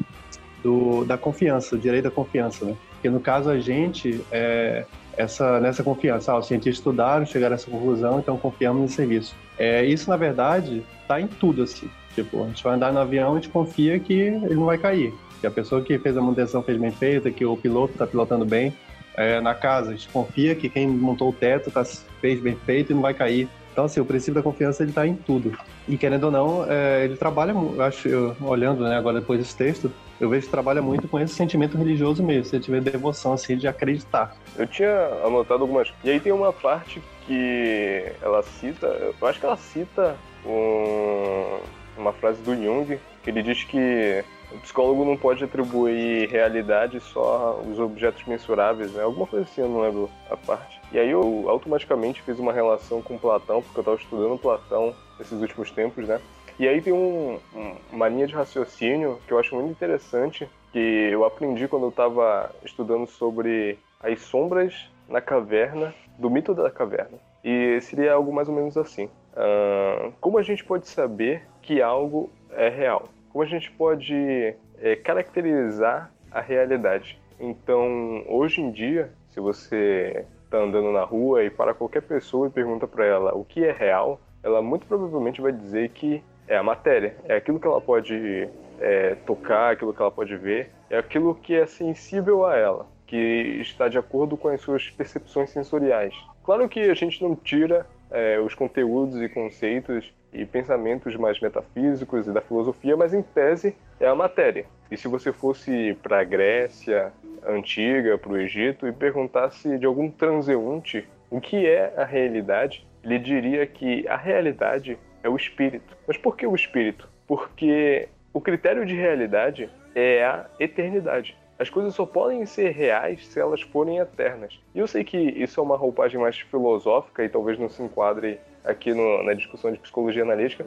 do, da confiança, o direito à confiança, né? Porque no caso a gente, é, essa, nessa confiança, ah, os cientistas estudaram, chegaram a essa conclusão, então confiamos no serviço. É, isso, na verdade, está em tudo, assim. Tipo, a gente vai andar no avião, a gente confia que ele não vai cair. Que a pessoa que fez a manutenção fez bem feita, que o piloto está pilotando bem. É, na casa, a gente confia que quem montou o teto tá, fez bem feito e não vai cair. Então, assim, o princípio da confiança ele está em tudo. E querendo ou não, é, ele trabalha, acho, eu, olhando né, agora depois desse texto, eu vejo que trabalha muito com esse sentimento religioso mesmo, se tiver devoção, assim, de acreditar.
Eu tinha anotado algumas. E aí tem uma parte que ela cita, eu acho que ela cita um, uma frase do Jung, que ele diz que o psicólogo não pode atribuir realidade só aos objetos mensuráveis, né? Alguma coisa assim, eu não lembro a parte. E aí eu automaticamente fiz uma relação com Platão, porque eu estava estudando Platão nesses últimos tempos, né? E aí tem um, um, uma linha de raciocínio que eu acho muito interessante, que eu aprendi quando eu estava estudando sobre as sombras na caverna, do mito da caverna. E seria algo mais ou menos assim. Uh, como a gente pode saber que algo é real? Como a gente pode é, caracterizar a realidade? Então, hoje em dia, se você está andando na rua e para qualquer pessoa e pergunta para ela o que é real, ela muito provavelmente vai dizer que é a matéria, é aquilo que ela pode é, tocar, aquilo que ela pode ver, é aquilo que é sensível a ela, que está de acordo com as suas percepções sensoriais. Claro que a gente não tira é, os conteúdos e conceitos e pensamentos mais metafísicos e da filosofia, mas em tese é a matéria. E se você fosse para a Grécia antiga, para o Egito, e perguntasse de algum transeunte o que é a realidade, ele diria que a realidade é o espírito. Mas por que o espírito? Porque o critério de realidade é a eternidade. As coisas só podem ser reais se elas forem eternas. E eu sei que isso é uma roupagem mais filosófica e talvez não se enquadre aqui no, na discussão de psicologia analítica,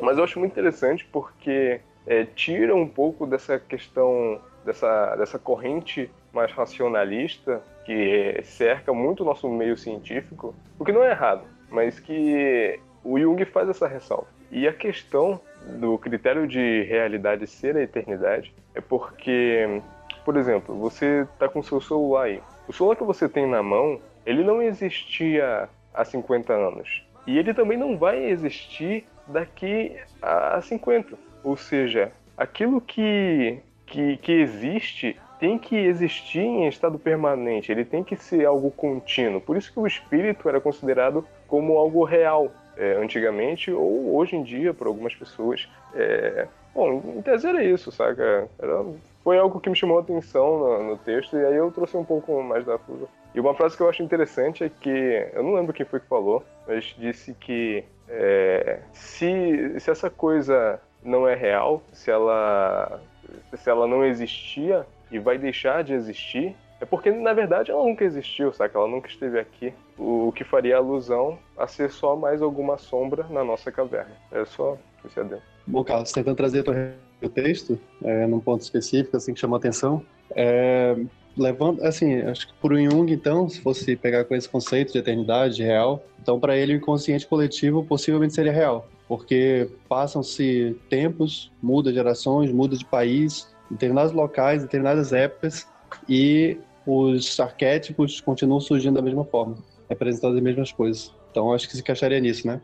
mas eu acho muito interessante porque é, tira um pouco dessa questão, dessa, dessa corrente mais racionalista que cerca muito o nosso meio científico, o que não é errado, mas que o Jung faz essa ressalva. E a questão do critério de realidade ser a eternidade é porque, por exemplo, você está com seu celular aí. O celular que você tem na mão, ele não existia há 50 anos. E ele também não vai existir daqui a 50. Ou seja, aquilo que, que, que existe tem que existir em estado permanente, ele tem que ser algo contínuo. Por isso que o espírito era considerado como algo real é, antigamente ou hoje em dia por algumas pessoas. É... Bom, em tese era isso, saca? Era... Foi algo que me chamou a atenção no, no, texto e aí eu trouxe um pouco mais da filosofia. E uma frase que eu acho interessante é que, eu não lembro quem foi que falou, mas disse que é, se, se essa coisa não é real, se ela, se ela não existia e vai deixar de existir, é porque, na verdade, ela nunca existiu, sabe? Ela nunca esteve aqui. O que faria alusão a ser só mais alguma sombra na nossa caverna. É só esse adendo.
Bom, Carlos, tentando trazer o texto, é, num ponto específico, assim, que chamou atenção, é, levando, assim, acho que por Jung, então, se fosse pegar com esse conceito de eternidade real, então para ele o inconsciente coletivo possivelmente seria real, porque passam-se tempos, muda gerações, muda de país, determinados locais, determinadas épocas, e os arquétipos continuam surgindo da mesma forma, representando as mesmas coisas. Então acho que se encaixaria nisso, né?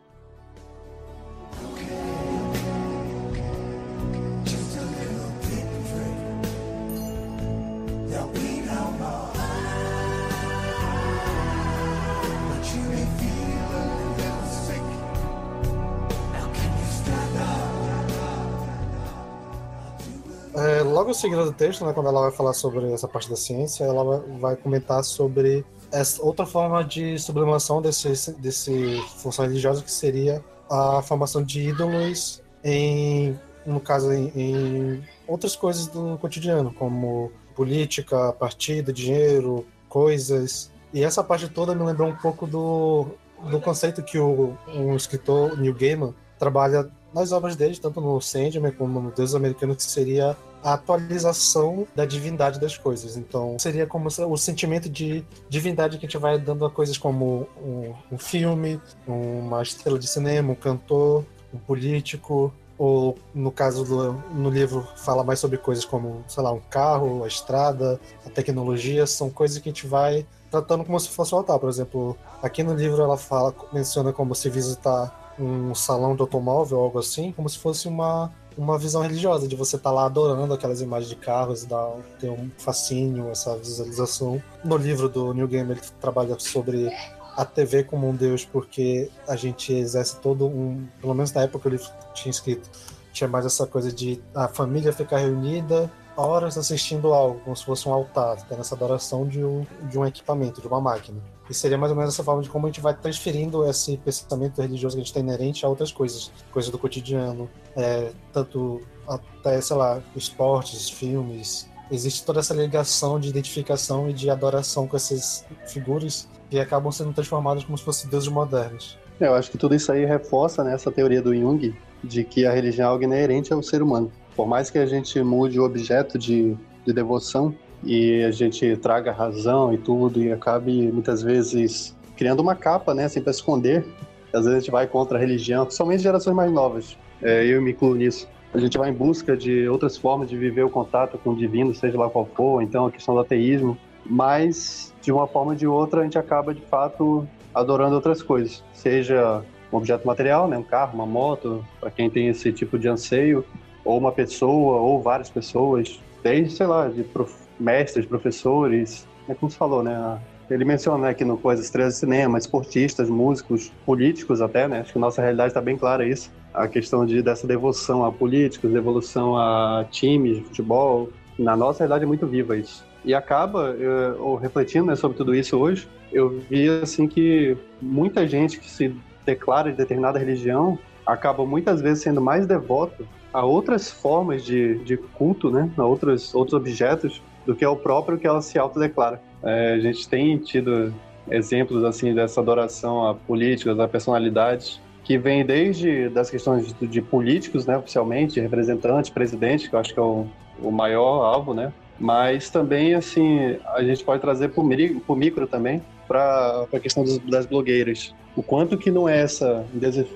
Logo seguindo do texto, né, quando ela vai falar sobre essa parte da ciência, ela vai comentar sobre essa outra forma de sublimação desse, desse função religiosa, que seria a formação de ídolos em, no caso, em, em outras coisas do cotidiano, como política, partido, dinheiro, coisas. E essa parte toda me lembrou um pouco do, do conceito que o um escritor, Neil Gaiman, trabalha nas obras dele, tanto no Sandman como no Deus Americano, que seria a atualização da divindade das coisas. Então, seria como o sentimento de divindade que a gente vai dando a coisas como um, um filme, uma estrela de cinema, um cantor, um político, ou no caso do no livro fala mais sobre coisas como, sei lá, um carro, a estrada, a tecnologia, são coisas que a gente vai tratando como se fosse um altar. Por exemplo, aqui no livro ela fala, menciona como se visitar um salão de automóvel algo assim, como se fosse uma uma visão religiosa, de você estar tá lá adorando aquelas imagens de carros, dar, ter um fascínio, essa visualização. No livro do New Game ele trabalha sobre a TV como um deus, porque a gente exerce todo um. Pelo menos na época que o livro tinha escrito, tinha mais essa coisa de a família ficar reunida horas assistindo algo, como se fosse um altar, tendo essa adoração de um, de um equipamento, de uma máquina. E seria mais ou menos essa forma de como a gente vai transferindo esse pensamento religioso que a gente tem inerente a outras coisas, coisas do cotidiano, é, tanto até, sei lá, esportes, filmes. Existe toda essa ligação de identificação e de adoração com essas figuras que acabam sendo transformadas como se fossem deuses modernos.
É, eu acho que tudo isso aí reforça né, essa teoria do Jung de que a religião é algo inerente ao ser humano. Por mais que a gente mude o objeto de, de devoção e a gente traga razão e tudo e acabe muitas vezes criando uma capa, né, assim, para esconder, às vezes a gente vai contra a religião, principalmente gerações mais novas. É, eu me incluo nisso. A gente vai em busca de outras formas de viver o contato com o divino, seja lá qual for, então a questão do ateísmo, mas de uma forma ou de outra a gente acaba de fato adorando outras coisas, seja um objeto material, né, um carro, uma moto, para quem tem esse tipo de anseio, ou uma pessoa, ou várias pessoas, desde, sei lá, de prof... mestres, professores, é como você falou, né, ele menciona aqui no Coisas de Cinema, esportistas, músicos, políticos até, né? Acho que nossa realidade está bem clara isso. A questão de, dessa devoção a políticos, devolução a times de futebol. Na nossa realidade é muito viva isso. E acaba, eu, refletindo né, sobre tudo isso hoje, eu vi assim que muita gente que se declara de determinada religião acaba muitas vezes sendo mais devoto a outras formas de, de culto, né, a outros, outros objetos, do que ao próprio que ela se autodeclara. É, a gente tem tido exemplos assim dessa adoração a políticos, a personalidades, que vem desde das questões de, de políticos, né, oficialmente, representantes, presidente, que eu acho que é o, o maior alvo, né, mas também assim a gente pode trazer para o micro também para a questão dos, das blogueiras. O quanto que não é essa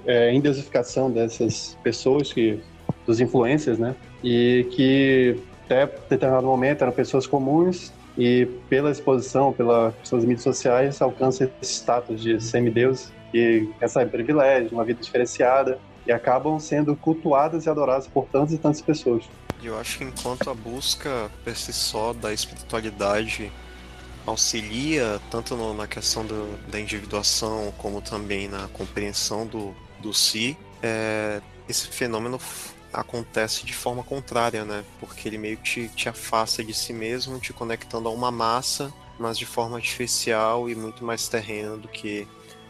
é, indesificação dessas pessoas que dos influencers né? E que até determinado momento eram pessoas comuns e pela exposição, pelas suas mídias sociais, alcançam esse status de semideus que recebem privilégio, uma vida diferenciada e acabam sendo cultuadas e adoradas por tantas e tantas pessoas.
Eu acho que enquanto a busca per si só da espiritualidade auxilia tanto no, na questão do, da individuação como também na compreensão do, do si, é, esse fenômeno acontece de forma contrária, né? Porque ele meio que te, te afasta de si mesmo, te conectando a uma massa, mas de forma artificial e muito mais terrena do que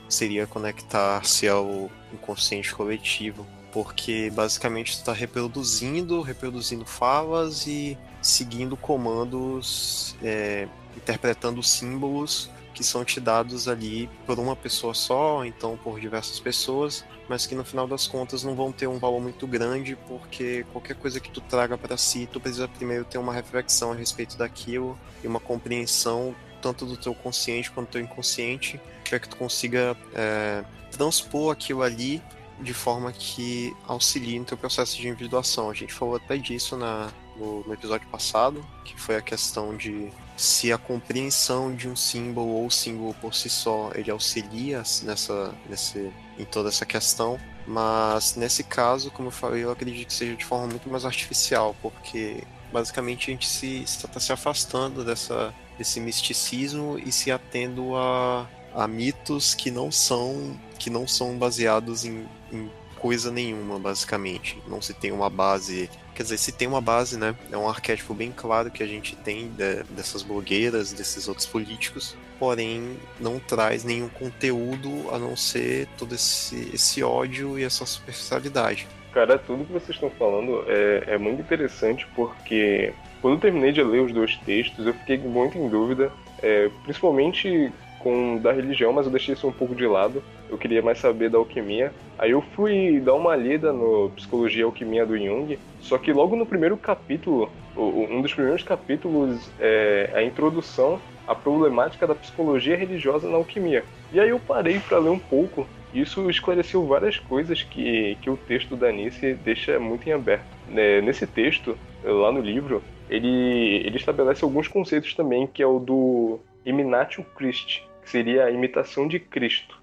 seria conectar-se ao inconsciente coletivo. Porque basicamente está reproduzindo, reproduzindo falas e seguindo comandos, é, interpretando símbolos que são te dados ali por uma pessoa só, então por diversas pessoas, mas que no final das contas não vão ter um valor muito grande, porque qualquer coisa que tu traga para si, tu precisa primeiro ter uma reflexão a respeito daquilo e uma compreensão tanto do teu consciente quanto do teu inconsciente, para que tu consiga é, transpor aquilo ali de forma que auxilie no teu processo de individuação. A gente falou até disso na, no, no episódio passado, que foi a questão de se a compreensão de um símbolo ou símbolo por si só ele auxilia nessa nesse, em toda essa questão, mas nesse caso, como eu falei, eu acredito que seja de forma muito mais artificial, porque basicamente a gente se está se afastando dessa desse misticismo e se atendo a, a mitos que não são que não são baseados em, em coisa nenhuma, basicamente. Não se tem uma base Quer dizer, se tem uma base, né? É um arquétipo bem claro que a gente tem de, dessas blogueiras, desses outros políticos, porém não traz nenhum conteúdo a não ser todo esse, esse ódio e essa superficialidade.
Cara, tudo que vocês estão falando é, é muito interessante porque quando eu terminei de ler os dois textos, eu fiquei muito em dúvida, é, principalmente com da religião, mas eu deixei isso um pouco de lado. Eu queria mais saber da alquimia. Aí eu fui dar uma lida no Psicologia e Alquimia do Jung, só que logo no primeiro capítulo, um dos primeiros capítulos é a introdução à problemática da psicologia religiosa na alquimia. E aí eu parei para ler um pouco. E isso esclareceu várias coisas que, que o texto da Nice deixa muito em aberto. É, nesse texto, lá no livro, ele, ele estabelece alguns conceitos também, que é o do Imitatio Christi, que seria a imitação de Cristo.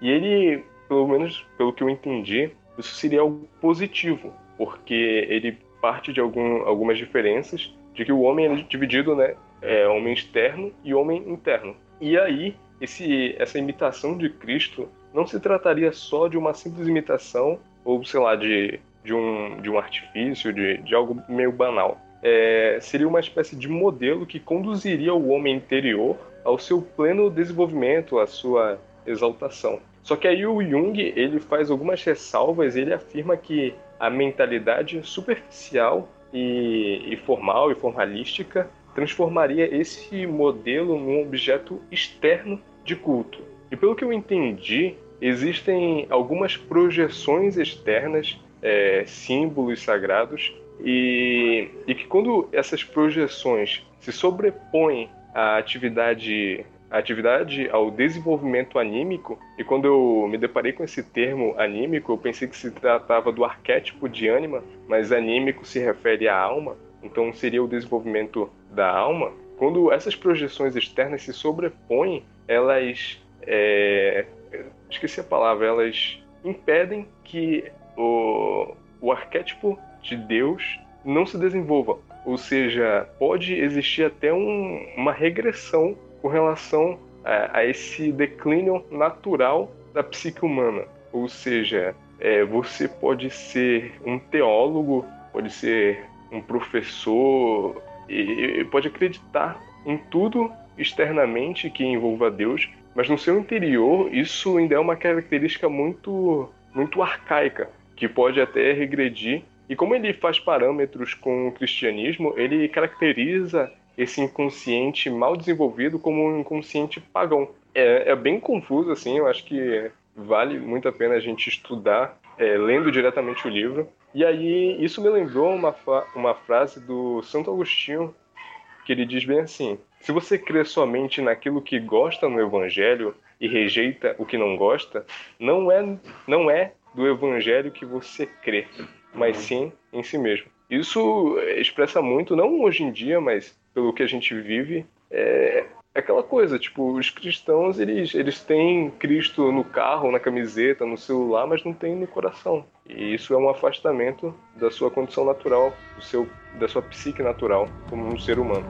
E ele, pelo menos pelo que eu entendi, isso seria algo positivo, porque ele parte de algum, algumas diferenças de que o homem é dividido, né, é homem externo e homem interno. E aí, esse, essa imitação de Cristo não se trataria só de uma simples imitação ou, sei lá, de, de, um, de um artifício, de, de algo meio banal. é, seria uma espécie de modelo que conduziria o homem interior ao seu pleno desenvolvimento, à sua exaltação. Só que aí o Jung ele faz algumas ressalvas, ele afirma que a mentalidade superficial e, e formal e formalística transformaria esse modelo num objeto externo de culto. E pelo que eu entendi, existem algumas projeções externas, é, símbolos sagrados, e, e que quando essas projeções se sobrepõem à atividade atividade ao desenvolvimento anímico, e quando eu me deparei com esse termo anímico, eu pensei que se tratava do arquétipo de ânima, mas anímico se refere à alma, então seria o desenvolvimento da alma. Quando essas projeções externas se sobrepõem, elas. É, esqueci a palavra, elas impedem que o, o arquétipo de Deus não se desenvolva. Ou seja, pode existir até um, uma regressão com relação a, a, esse declínio natural da psique humana. Ou seja, é, você pode ser um teólogo, pode ser um professor, e, e pode acreditar em tudo externamente que envolva Deus, mas no seu interior isso ainda é uma característica muito, muito arcaica, que pode até regredir. E como ele faz parâmetros com o cristianismo, ele caracteriza esse inconsciente mal desenvolvido como um inconsciente pagão. É, é bem confuso, assim, eu acho que vale muito a pena a gente estudar, é, lendo diretamente o livro. E aí, isso me lembrou uma, uma frase do Santo Agostinho, que ele diz bem assim: Se você crê somente naquilo que gosta no Evangelho e rejeita o que não gosta, não é, não é do Evangelho que você crê, mas sim em si mesmo. Isso expressa muito, não hoje em dia, mas pelo que a gente vive, é, é aquela coisa, tipo, os cristãos, eles, eles têm Cristo no carro, na camiseta, no celular, mas não tem no coração. E isso é um afastamento da sua condição natural, do seu, da sua psique natural como um ser humano.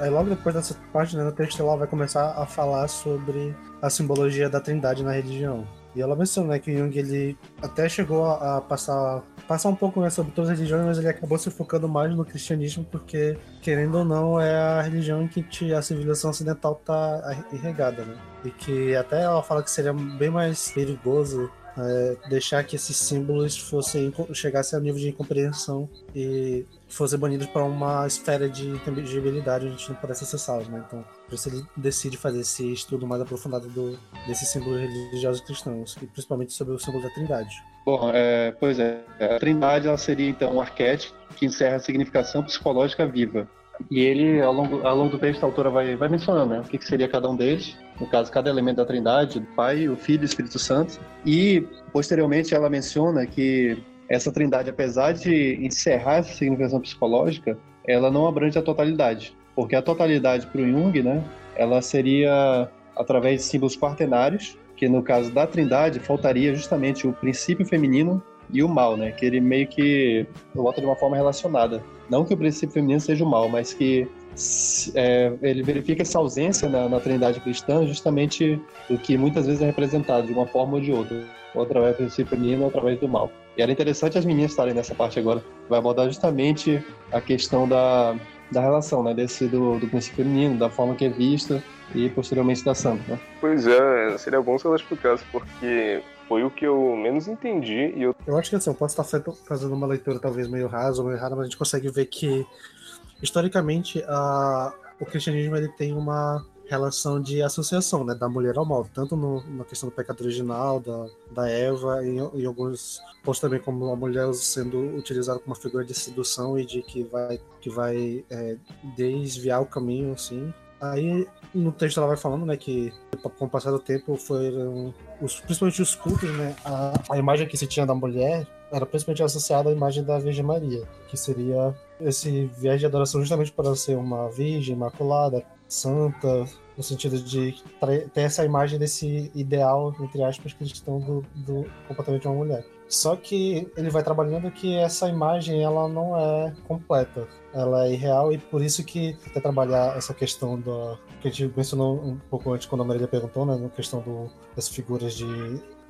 Aí logo depois dessa parte, né, texto ela vai começar a falar sobre a simbologia da trindade na religião. E ela menciona né, que Jung ele até chegou a, passar passar um pouco né, sobre todas as religiões, mas ele acabou se focando mais no cristianismo porque, querendo ou não, é a religião em que a civilização ocidental está irregada, né? E que até ela fala que seria bem mais perigoso é, deixar que esses símbolos fossem chegassem ao nível de incompreensão e fossem banidos para uma esfera de inteligibilidade onde a gente não pudesse acessá-los, né? Então, por isso ele decide fazer esse estudo mais aprofundado do, desses símbolos religiosos cristãos, e principalmente sobre o símbolo da Trindade.
Bom, é, pois é, a Trindade ela seria então um arquétipo que encerra a significação psicológica viva. E ele, ao longo, ao longo do texto, a autora vai, vai mencionando né, o que, que seria cada um deles, no caso, cada elemento da Trindade, o Pai, o Filho e o Espírito Santo. E, posteriormente, ela menciona que essa Trindade, apesar de encerrar essa significação psicológica, ela não abrange a totalidade. Porque a totalidade para o Jung, né, ela seria através de símbolos quaternários, que no caso da Trindade faltaria justamente o princípio feminino e o mal, né? Que ele meio que volta de uma forma relacionada. Não que o princípio feminino seja o mal, mas que é, ele verifica essa ausência na, na, Trindade cristã justamente do que muitas vezes é representado de uma forma ou de outra, ou através do princípio feminino ou através do mal. E era interessante as meninas estarem nessa parte agora. Vai abordar justamente a questão da, da relação, né? Desse do, do princípio feminino, da forma que é vista e posteriormente da santa, né?
Pois é, seria bom se ela explicasse, porque foi o que eu menos entendi. E eu...
eu acho que assim, eu posso estar fazendo uma leitura talvez meio rasa meio errada, mas a gente consegue ver que, historicamente, a, o cristianismo ele tem uma relação de associação né, da mulher ao mal, tanto no, na questão do pecado original, da, da Eva, e em alguns pontos também como a mulher sendo utilizada como uma figura de sedução e de que vai, que vai é, desviar o caminho, assim. Aí no texto ela vai falando, né, que com o passar do tempo foram os, principalmente os cultos, né, a, a imagem que se tinha da mulher era principalmente associada à imagem da Virgem Maria, que seria esse viés de adoração justamente para ser uma virgem imaculada, santa, no sentido de ter essa imagem desse ideal, entre aspas, cristão do, do comportamento de uma mulher. Só que ele vai trabalhando que essa imagem ela não é completa, ela é irreal e por isso que quer trabalhar essa questão da que a gente mencionou um pouco antes quando a Marília perguntou, né, na questão do, das figuras de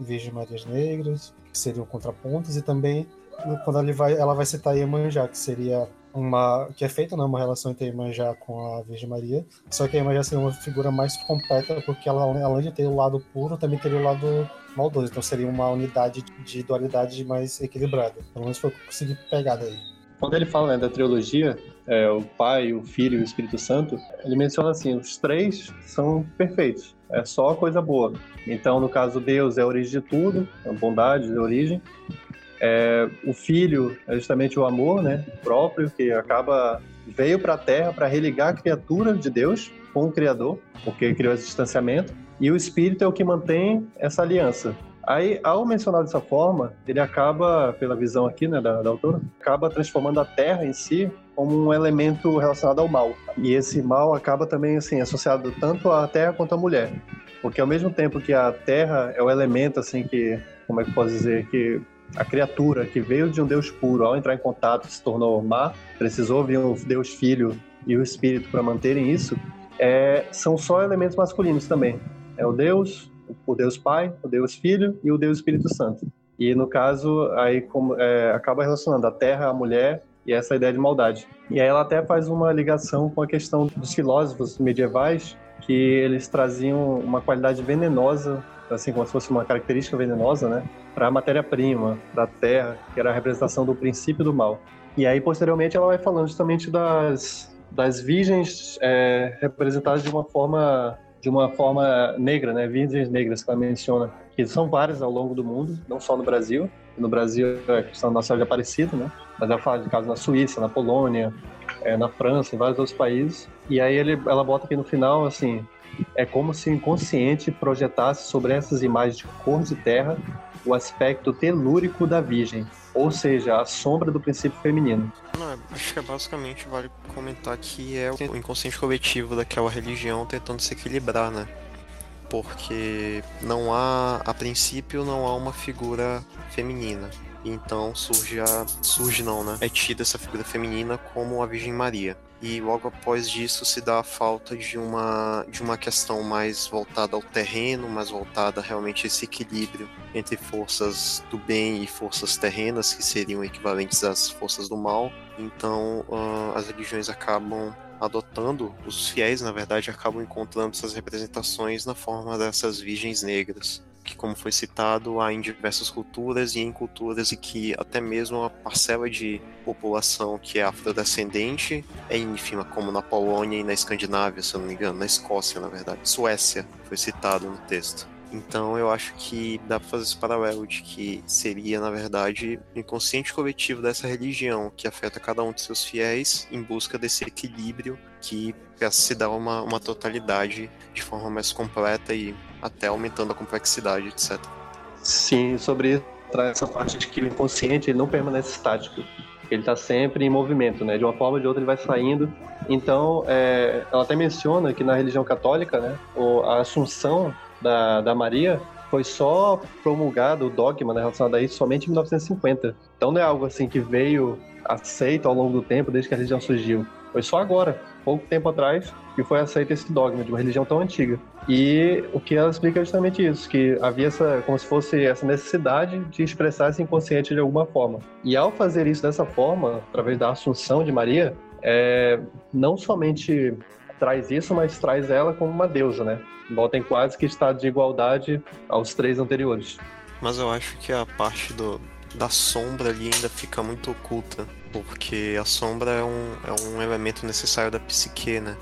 Virgem Marias Negras, que seriam contrapontos e também quando ele vai, ela vai citar Iemanjá, que seria uma que é feita né, uma relação entre a Iemanjá com a Virgem Maria, só que a Iemanjá seria uma figura mais completa porque ela além de ter o lado puro, também teria o lado maldoso, então seria uma unidade de dualidade mais equilibrada. Pelo menos foi o que eu consegui pegar daí.
Quando ele fala né, da trilogia, é, o Pai, o Filho e o Espírito Santo, ele menciona assim, os três são perfeitos, é só coisa boa. Então, no caso, Deus é a origem de tudo, a bondade, a origem. É, o filho é justamente o amor, né, próprio, que acaba veio para a Terra para religar a criatura de Deus com o Criador, porque criou esse distanciamento. E o Espírito é o que mantém essa aliança. Aí, ao mencionar dessa forma, ele acaba, pela visão aqui, né, da, da autora, acaba transformando a Terra em si como um elemento relacionado ao mal. E esse mal acaba também, assim, associado tanto à Terra quanto à mulher. Porque ao mesmo tempo que a Terra é o elemento, assim, que, como é que posso dizer, que a criatura que veio de um Deus puro, ao entrar em contato, se tornou má, precisou vir o Deus Filho e o Espírito para manterem isso, é, são só elementos masculinos também. É o Deus, o Deus Pai, o Deus Filho e o Deus Espírito Santo. E no caso, aí como, é, acaba relacionando a terra, a mulher e essa ideia de maldade. E aí ela até faz uma ligação com a questão dos filósofos medievais, que eles traziam uma qualidade venenosa assim como se fosse uma característica venenosa, né, para a matéria-prima da Terra, que era a representação do princípio do mal. E aí posteriormente ela vai falando justamente das das virgens é, representadas de uma forma de uma forma negra, né, virgens negras que ela menciona, que são várias ao longo do mundo, não só no Brasil. No Brasil é a questão da de Aparecida, né, mas ela fala de casos na Suíça, na Polônia, é, na França, em vários outros países. E aí ele, ela bota aqui no final assim é como se o inconsciente projetasse sobre essas imagens de cor de terra o aspecto telúrico da Virgem, ou seja, a sombra do princípio feminino.
Não, acho que é basicamente vale comentar que é o inconsciente coletivo daquela religião tentando se equilibrar, né? Porque não há, a princípio, não há uma figura feminina. Então surge a. surge não, né? É tida essa figura feminina como a Virgem Maria e logo após disso se dá a falta de uma, de uma questão mais voltada ao terreno, mais voltada realmente a esse equilíbrio entre forças do bem e forças terrenas, que seriam equivalentes às forças do mal. Então uh, as religiões acabam adotando, os fiéis na verdade acabam encontrando essas representações na forma dessas virgens negras que, como foi citado, há em diversas culturas e em culturas e que até mesmo a parcela de população que é afrodescendente é ínfima, como na Polônia e na Escandinávia, se eu não me engano, na Escócia, na verdade. Suécia foi citado no texto. Então eu acho que dá para fazer esse paralelo de que seria, na verdade, o inconsciente coletivo dessa religião que afeta cada um de seus fiéis em busca desse equilíbrio que se dá uma, uma totalidade de forma mais completa e até aumentando a complexidade, etc.
Sim, sobre essa parte de que o inconsciente ele não permanece estático. Ele está sempre em movimento, né? De uma forma ou de outra ele vai saindo. Então, é, ela até menciona que na religião católica, né, a assunção da, da Maria foi só promulgado o dogma né, relacionado a isso somente em 1950. Então não é algo assim que veio aceito ao longo do tempo, desde que a religião surgiu. Foi só agora, pouco tempo atrás, que foi aceito esse dogma de uma religião tão antiga. E o que ela explica é justamente isso, que havia essa, como se fosse essa necessidade de expressar esse inconsciente de alguma forma. E ao fazer isso dessa forma, através da assunção de Maria, é, não somente traz isso, mas traz ela como uma deusa, né? Volta em quase que estado de igualdade aos três anteriores.
Mas eu acho que a parte do, da sombra ali ainda fica muito oculta, porque a sombra é um, é um elemento necessário da psique, né?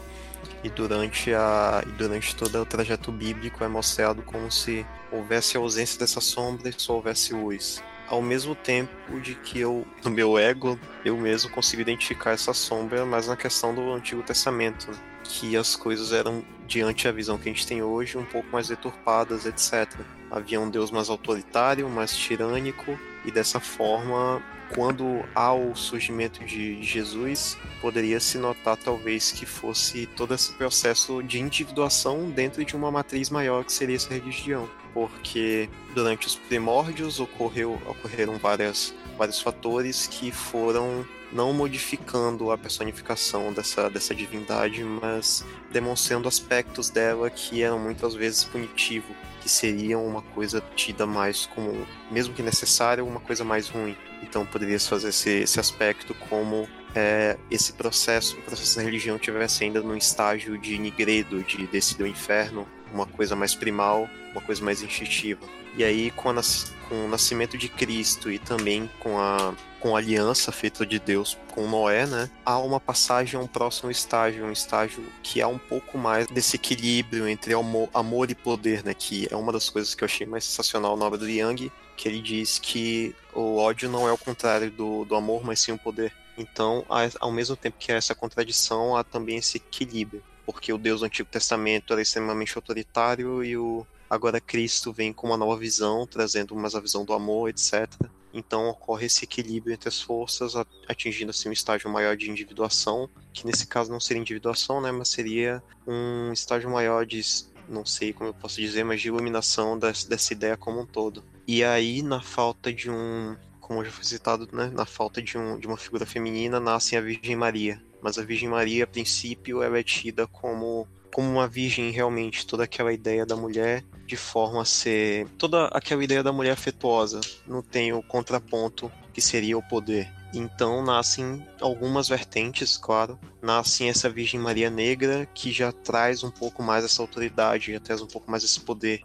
E durante, a, e durante todo o trajeto bíblico é mostrado como se houvesse ausência dessa sombra e só houvesse luz. Ao mesmo tempo de que eu, no meu ego, eu mesmo consigo identificar essa sombra, mas na questão do Antigo Testamento. Né? Que as coisas eram, diante a visão que a gente tem hoje, um pouco mais deturpadas, etc. Havia um Deus mais autoritário, mais tirânico, e dessa forma, quando há o surgimento de Jesus, poderia se notar talvez que fosse todo esse processo de individuação dentro de uma matriz maior que seria essa religião. Porque durante os primórdios ocorreu, ocorreram várias, vários fatores que foram não modificando a personificação dessa, dessa divindade, mas demonstrando aspectos dela que eram muitas vezes punitivo, que seriam uma coisa tida mais como, mesmo que necessária, uma coisa mais ruim. Então poderia se fazer esse, esse aspecto como é, esse processo, o processo da religião tivesse ainda num estágio de nigredo, de descida ao inferno, uma coisa mais primal, uma coisa mais instintiva. E aí, com, a, com o nascimento de Cristo e também com a, com a aliança feita de Deus com Noé, né, há uma passagem a um próximo estágio, um estágio que é um pouco mais desse equilíbrio entre amor, amor e poder, né, que é uma das coisas que eu achei mais sensacional na obra do Yang, que ele diz que o ódio não é o contrário do, do amor, mas sim o poder. Então, ao mesmo tempo que há essa contradição, há também esse equilíbrio, porque o Deus do Antigo Testamento era extremamente autoritário e o agora Cristo vem com uma nova visão, trazendo mais a visão do amor, etc. Então ocorre esse equilíbrio entre as forças, atingindo assim um estágio maior de individuação, que nesse caso não seria individuação, né, mas seria um estágio maior de não sei como eu posso dizer, mas de iluminação dessa, dessa ideia como um todo. E aí, na falta de um, como já foi citado, né, na falta de, um, de uma figura feminina, nasce a Virgem Maria. Mas a Virgem Maria, a princípio, ela é tida como, como uma virgem realmente, toda aquela ideia da mulher de forma a ser. toda aquela ideia da mulher afetuosa. Não tem o contraponto que seria o poder. Então nascem algumas vertentes, claro. Nasce essa Virgem Maria Negra que já traz um pouco mais essa autoridade, já traz um pouco mais esse poder.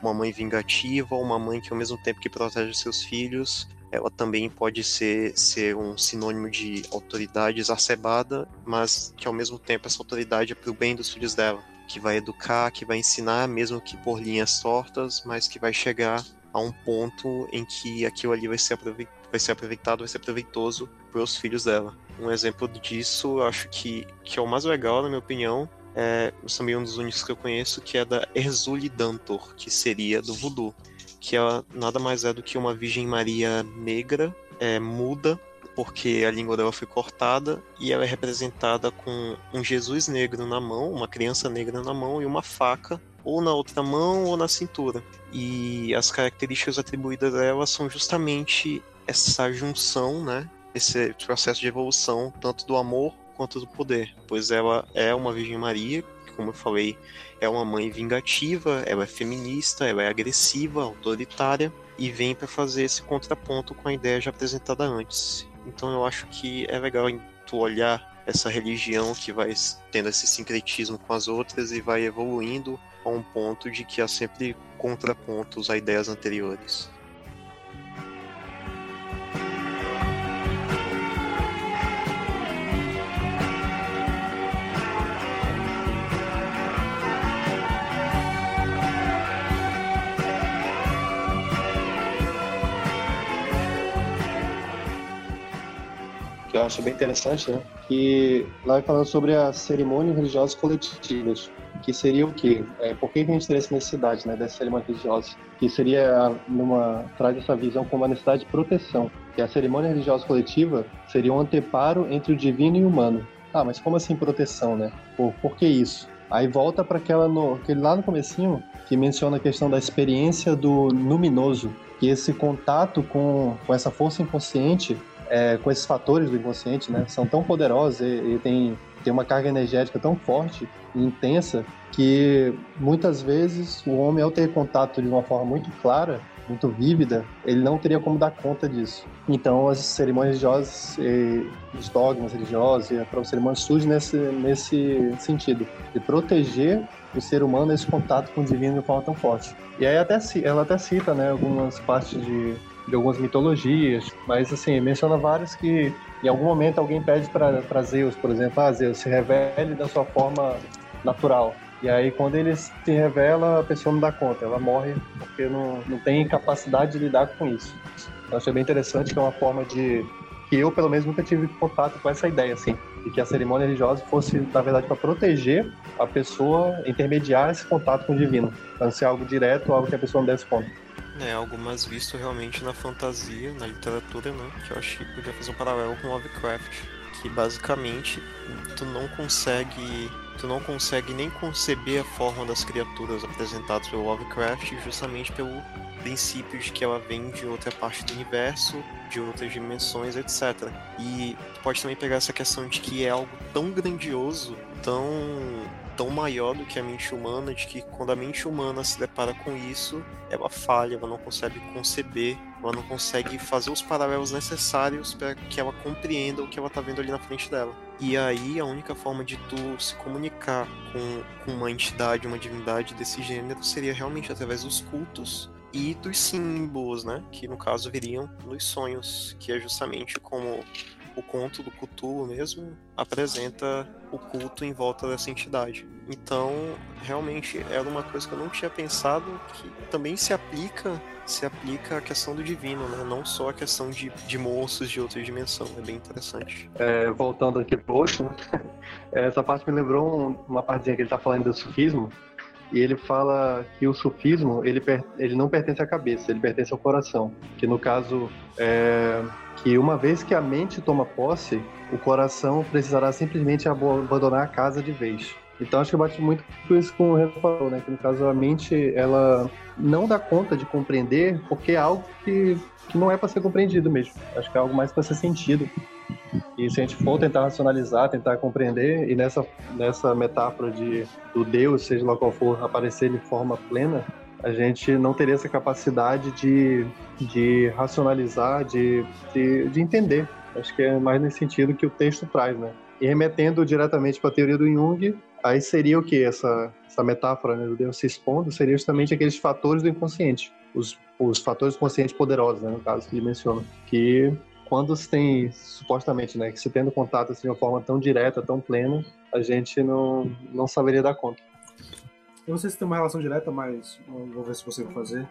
Uma mãe vingativa, uma mãe que ao mesmo tempo que protege seus filhos, ela também pode ser, ser um sinônimo de autoridade exacerbada, mas que ao mesmo tempo essa autoridade é para o bem dos filhos dela, que vai educar, que vai ensinar, mesmo que por linhas tortas, mas que vai chegar a um ponto em que aquilo ali vai ser aproveitado vai ser aproveitado, vai ser proveitoso para os filhos dela. Um exemplo disso, eu acho que, que é o mais legal, na minha opinião, é também um dos únicos que eu conheço, que é da Erzuli Dantor, que seria do voodoo, que ela nada mais é do que uma Virgem Maria negra, é, muda, porque a língua dela foi cortada, e ela é representada com um Jesus negro na mão, uma criança negra na mão e uma faca ou na outra mão ou na cintura. E as características atribuídas a ela são justamente essa junção, né? Esse processo de evolução, tanto do amor quanto do poder. Pois ela é uma Virgem Maria, como eu falei, é uma mãe vingativa, ela é feminista, ela é agressiva, autoritária, e vem para fazer esse contraponto com a ideia já apresentada antes. Então eu acho que é legal tu olhar essa religião que vai tendo esse sincretismo com as outras e vai evoluindo a um ponto de que há sempre contrapontos a ideias anteriores.
Que eu acho bem interessante, né? Que lá falando sobre as cerimônias religiosas coletivas, que seria o quê? É, por que a gente teria essa necessidade, né, dessas cerimônias religiosas? Que seria numa traz essa visão como uma necessidade de proteção. Que a cerimônia religiosa coletiva seria um anteparo entre o divino e o humano. Ah, mas como assim proteção, né? Por, por que isso? Aí volta para aquela no, aquele lá no comecinho que menciona a questão da experiência do luminoso, que esse contato com, com essa força inconsciente é, com esses fatores do inconsciente, né, são tão poderosos e, e tem, tem uma carga energética tão forte e intensa que muitas vezes o homem, ao ter contato de uma forma muito clara, muito vívida, ele não teria como dar conta disso. Então, as cerimônias religiosas, os dogmas religiosos e a cerimônia surgem nesse, nesse sentido, de proteger o ser humano nesse contato com o divino de forma tão forte. E aí até, ela até cita né, algumas partes de de algumas mitologias, mas assim, menciona vários que em algum momento alguém pede para Zeus, por exemplo, ah, Zeus, se revele da sua forma natural. E aí, quando ele se revela, a pessoa não dá conta, ela morre porque não, não tem capacidade de lidar com isso. Eu achei bem interessante que é uma forma de. que eu, pelo menos, nunca tive contato com essa ideia, assim. e que a cerimônia religiosa fosse, na verdade, para proteger a pessoa, intermediar esse contato com o divino, para não ser algo direto, algo que a pessoa não desse conta.
É algo mais visto realmente na fantasia, na literatura, né? Que eu acho que podia fazer um paralelo com Lovecraft, que basicamente tu não consegue tu não consegue nem conceber a forma das criaturas apresentadas pelo Lovecraft justamente pelo princípio de que ela vem de outra parte do universo, de outras dimensões, etc. E tu pode também pegar essa questão de que é algo tão grandioso, tão tão maior do que a mente humana, de que quando a mente humana se depara com isso, ela falha, ela não consegue conceber, ela não consegue fazer os paralelos necessários para que ela compreenda o que ela está vendo ali na frente dela. E aí a única forma de tu se comunicar com, com uma entidade, uma divindade desse gênero seria realmente através dos cultos e dos símbolos, né? Que no caso viriam nos sonhos, que é justamente como o conto do Cthulhu mesmo apresenta o culto em volta dessa entidade. Então, realmente era uma coisa que eu não tinha pensado que também se aplica se aplica a questão do divino, né? Não só a questão de, de de outra dimensão. É bem interessante.
É, voltando aqui pro Osho, essa parte me lembrou uma partezinha que ele tá falando do sufismo, e ele fala que o sufismo ele, ele não pertence à cabeça, ele pertence ao coração. Que no caso é, que uma vez que a mente toma posse, o coração precisará simplesmente abandonar a casa de vez. Então acho que bate muito com isso com o Renan falou, né? Que no caso a mente ela não dá conta de compreender porque é algo que, que não é para ser compreendido mesmo. Acho que é algo mais para ser sentido. E se a gente for tentar racionalizar, tentar compreender, e nessa, nessa metáfora de do Deus, seja lá qual for, aparecer de forma plena, a gente não teria essa capacidade de, de racionalizar, de, de, de entender. Acho que é mais nesse sentido que o texto traz, né? E remetendo diretamente para a teoria do Jung, aí seria o que essa, essa metáfora né, do Deus se expondo? Seria justamente aqueles fatores do inconsciente, os, os fatores conscientes poderosos, né, no caso que ele menciona, que quando se tem, supostamente, né, que se tendo contato assim, de uma forma tão direta, tão plena, a gente não, não saberia dar conta.
Eu não sei se tem uma relação direta, mas vou ver se vai fazer.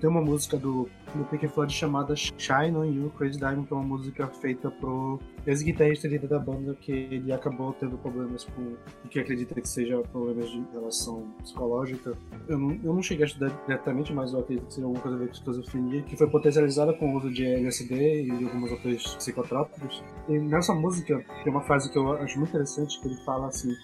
Tem uma música do, do Pink Floyd chamada Shine On You, Crazy Diamond, que é uma música feita pro ex-guitarrista líder da banda, que ele acabou tendo problemas com o que acredita que seja problemas de relação psicológica. Eu não, eu não cheguei a estudar diretamente, mas eu acredito que seja alguma coisa a ver com esquizofrenia, que foi potencializada com o uso de LSD e de alguns outros psicotrópicos. E nessa música tem uma frase que eu acho muito interessante, que ele fala assim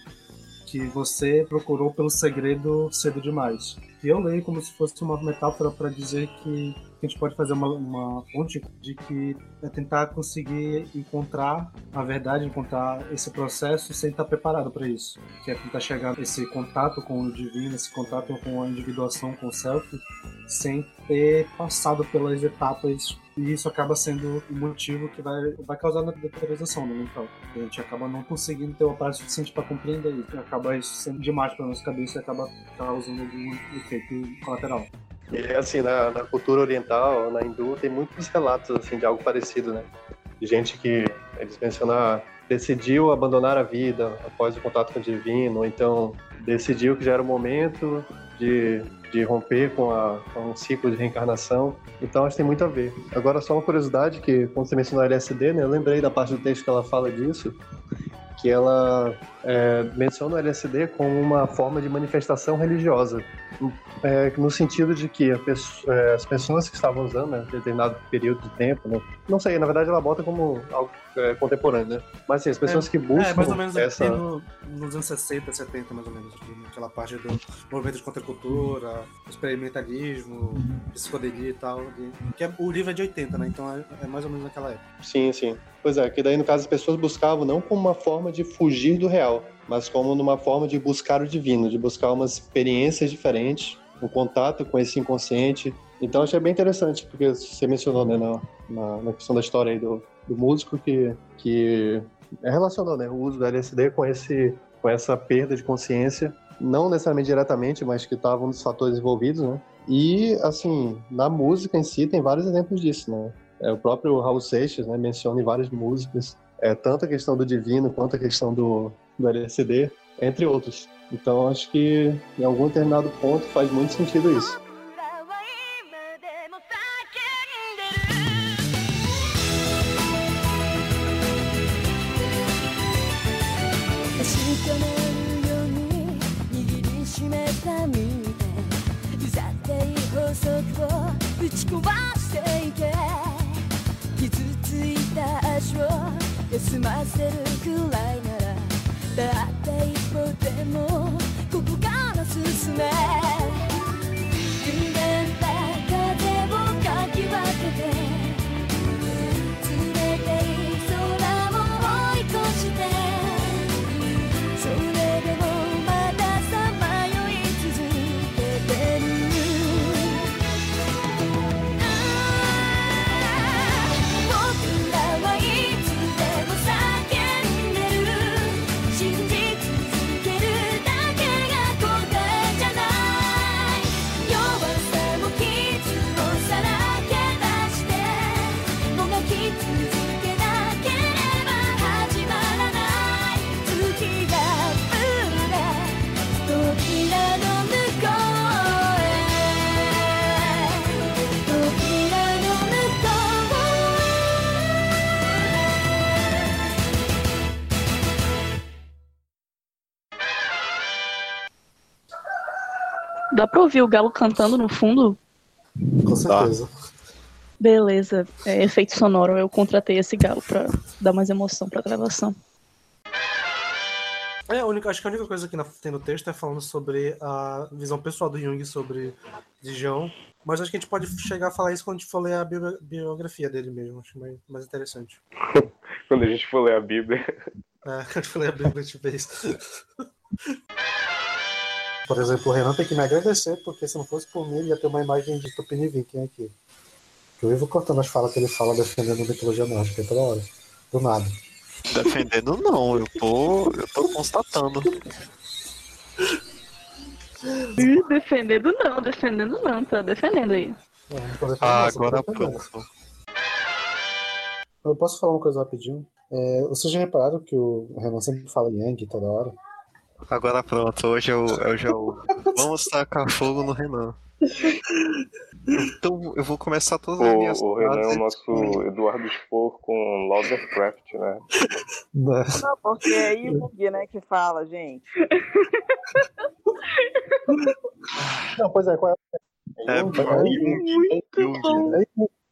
que você procurou pelo segredo cedo demais. E eu leio como se fosse uma metáfora para dizer que a gente pode fazer uma, uma ponte de que é tentar conseguir encontrar a verdade, encontrar esse processo sem estar preparado para isso. Que é tentar chegar esse contato com o divino, esse contato com a individuação, com o self, sem ter passado pelas etapas e isso acaba sendo o motivo que vai, vai causar a deterioração do mental. A gente acaba não conseguindo ter o aparato suficiente para compreender isso. Acaba isso sendo demais para nossa cabeça e acaba causando algum efeito colateral.
E assim, na, na, cultura oriental, na hindu, tem muitos relatos assim de algo parecido, né? De gente que eles mencionam ah, decidiu abandonar a vida após o contato com o divino, ou então decidiu que já era o momento de de romper com, a, com um ciclo de reencarnação. Então acho que tem muito a ver. Agora, só uma curiosidade, que quando você mencionou a LSD, né, eu lembrei da parte do texto que ela fala disso, que ela é, menciona o LSD como uma forma de manifestação religiosa, é, no sentido de que pessoa, é, as pessoas que estavam usando né, determinado período de tempo, né, não sei, na verdade ela bota como algo é, contemporâneo, né? Mas assim, as pessoas é, que buscam. É,
mais ou menos
essa...
no, nos anos 60, 70, mais ou menos, aquela parte do movimento de contracultura, experimentalismo, psicodelia e tal. Que é, o livro é de 80, né? Então é, é mais ou menos naquela época.
Sim, sim. Pois é, que daí no caso as pessoas buscavam não como uma forma de fugir do real, mas como numa forma de buscar o divino, de buscar umas experiências diferentes, um contato com esse inconsciente. Então achei bem interessante, porque você mencionou né, na, na, na questão da história aí do, do músico que, que é relacionou né, o uso do LSD com, esse, com essa perda de consciência, não necessariamente diretamente, mas que estavam nos fatores envolvidos, né? E, assim, na música em si tem vários exemplos disso, né? É, o próprio Raul Seixas né, menciona em várias músicas é, tanto a questão do divino quanto a questão do, do LSD, entre outros. Então, acho que em algum determinado ponto faz muito sentido isso.
休ませるくらいならたった一歩でもここから進め。
Dá pra ouvir o galo cantando no fundo?
Com certeza.
Beleza, é efeito sonoro. Eu contratei esse galo pra dar mais emoção pra gravação.
É, a única, acho que a única coisa que tem no texto é falando sobre a visão pessoal do Jung sobre religião. Mas acho que a gente pode chegar a falar isso quando a gente for ler a bio- biografia dele mesmo. Acho mais, mais interessante.
Quando a gente for ler a Bíblia.
É, quando a gente for ler a Bíblia, a gente vê isso. Por exemplo, o Renan tem que me agradecer, porque se não fosse por mim, ele ia ter uma imagem de Tupiniviquim aqui. Que eu vivo cortando as falas que ele fala defendendo a mitologia nórdica toda hora. Do nada.
Defendendo não, eu tô, eu tô constatando.
Defendendo não, defendendo não, tá defendendo aí.
É, não tô defendendo,
Ah, agora pronto.
Eu posso falar uma coisa rapidinho? É, vocês já repararam que o Renan sempre fala Yang toda hora?
Agora pronto, hoje é o, hoje é o Vamos tacar fogo no Renan. Então eu vou começar todas as minhas
O, o Renan é o nosso Eduardo Spor com Lovecraft, né?
Né?
Não, porque é Jung, né, que fala, gente.
Não, pois é, qual é?
É,
Jung?
porque-
Muito
Jung,
bom.
né?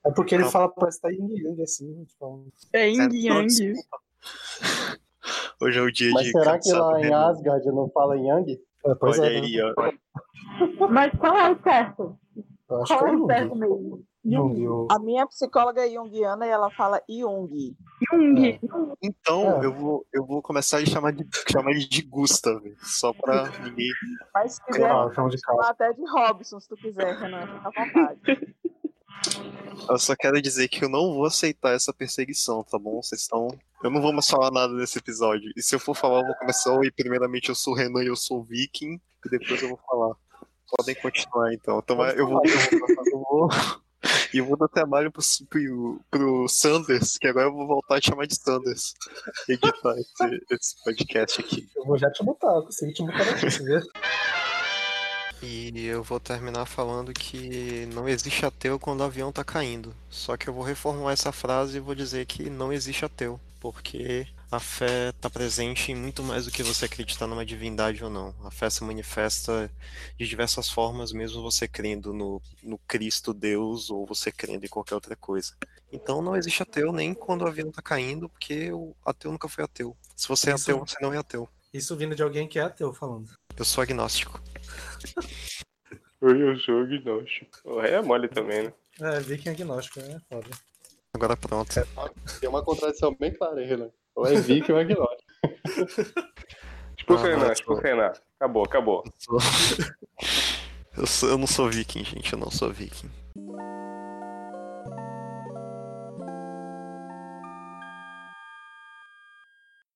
É porque ele fala que tá Yin Yang assim. Tipo,
É Yin
É,
Yang.
Hoje é o dia
Mas
de
será que lá em. Asgard não fala Yang?
é, pois
Olha
é, né?
aí, ó.
Mas qual é o certo?
Eu acho
Qual
é
é o certo mesmo?
Jung,
A minha psicóloga é junguiana e ela fala Jung.
Jung.
Então
É.
eu, vou, eu vou começar a chamar, de, chamar ele de Gustav, só pra ninguém.
Mas se quiser,
Ah, chama de
até de Robson, se tu quiser, Renan, fica à vontade.
Eu só quero dizer que eu não vou aceitar essa perseguição, tá bom? Vocês estão. Eu não vou mais falar nada nesse episódio. E se eu for falar, eu vou começar. Oi, primeiramente eu sou Renan e eu sou Viking. E depois eu vou falar. Podem continuar então. Então. Eu vou, eu vou e eu vou dar trabalho pro, pro, pro Sanders, que agora eu vou voltar a chamar de Sanders. Editar esse, esse podcast aqui.
Eu vou já te botar, eu consegui te botar aqui, você vê?
E eu vou terminar falando que não existe ateu quando o avião tá caindo. Só que eu vou reformular essa frase e vou dizer que não existe ateu, porque a fé está presente em muito mais do que você acreditar numa divindade ou não. A fé se manifesta de diversas formas, mesmo você crendo no, no Cristo Deus ou você crendo em qualquer outra coisa. Então não existe ateu nem quando o avião tá caindo, porque o ateu nunca foi ateu. Se você é ateu, você não é ateu.
Isso vindo de alguém que é ateu falando.
Eu sou agnóstico.
Oi, eu sou agnóstico. O rei é mole também, né?
É, Viking agnóstico, é foda.
Agora pronto.
Tem uma contradição bem clara aí, Renan. Ou é Viking ou é Agnóstico.
Expulsa o
Ah,
Renan, expulsa o Renan. Acabou, acabou.
Eu, sou- eu, sou- eu não sou viking, gente. Eu não sou viking.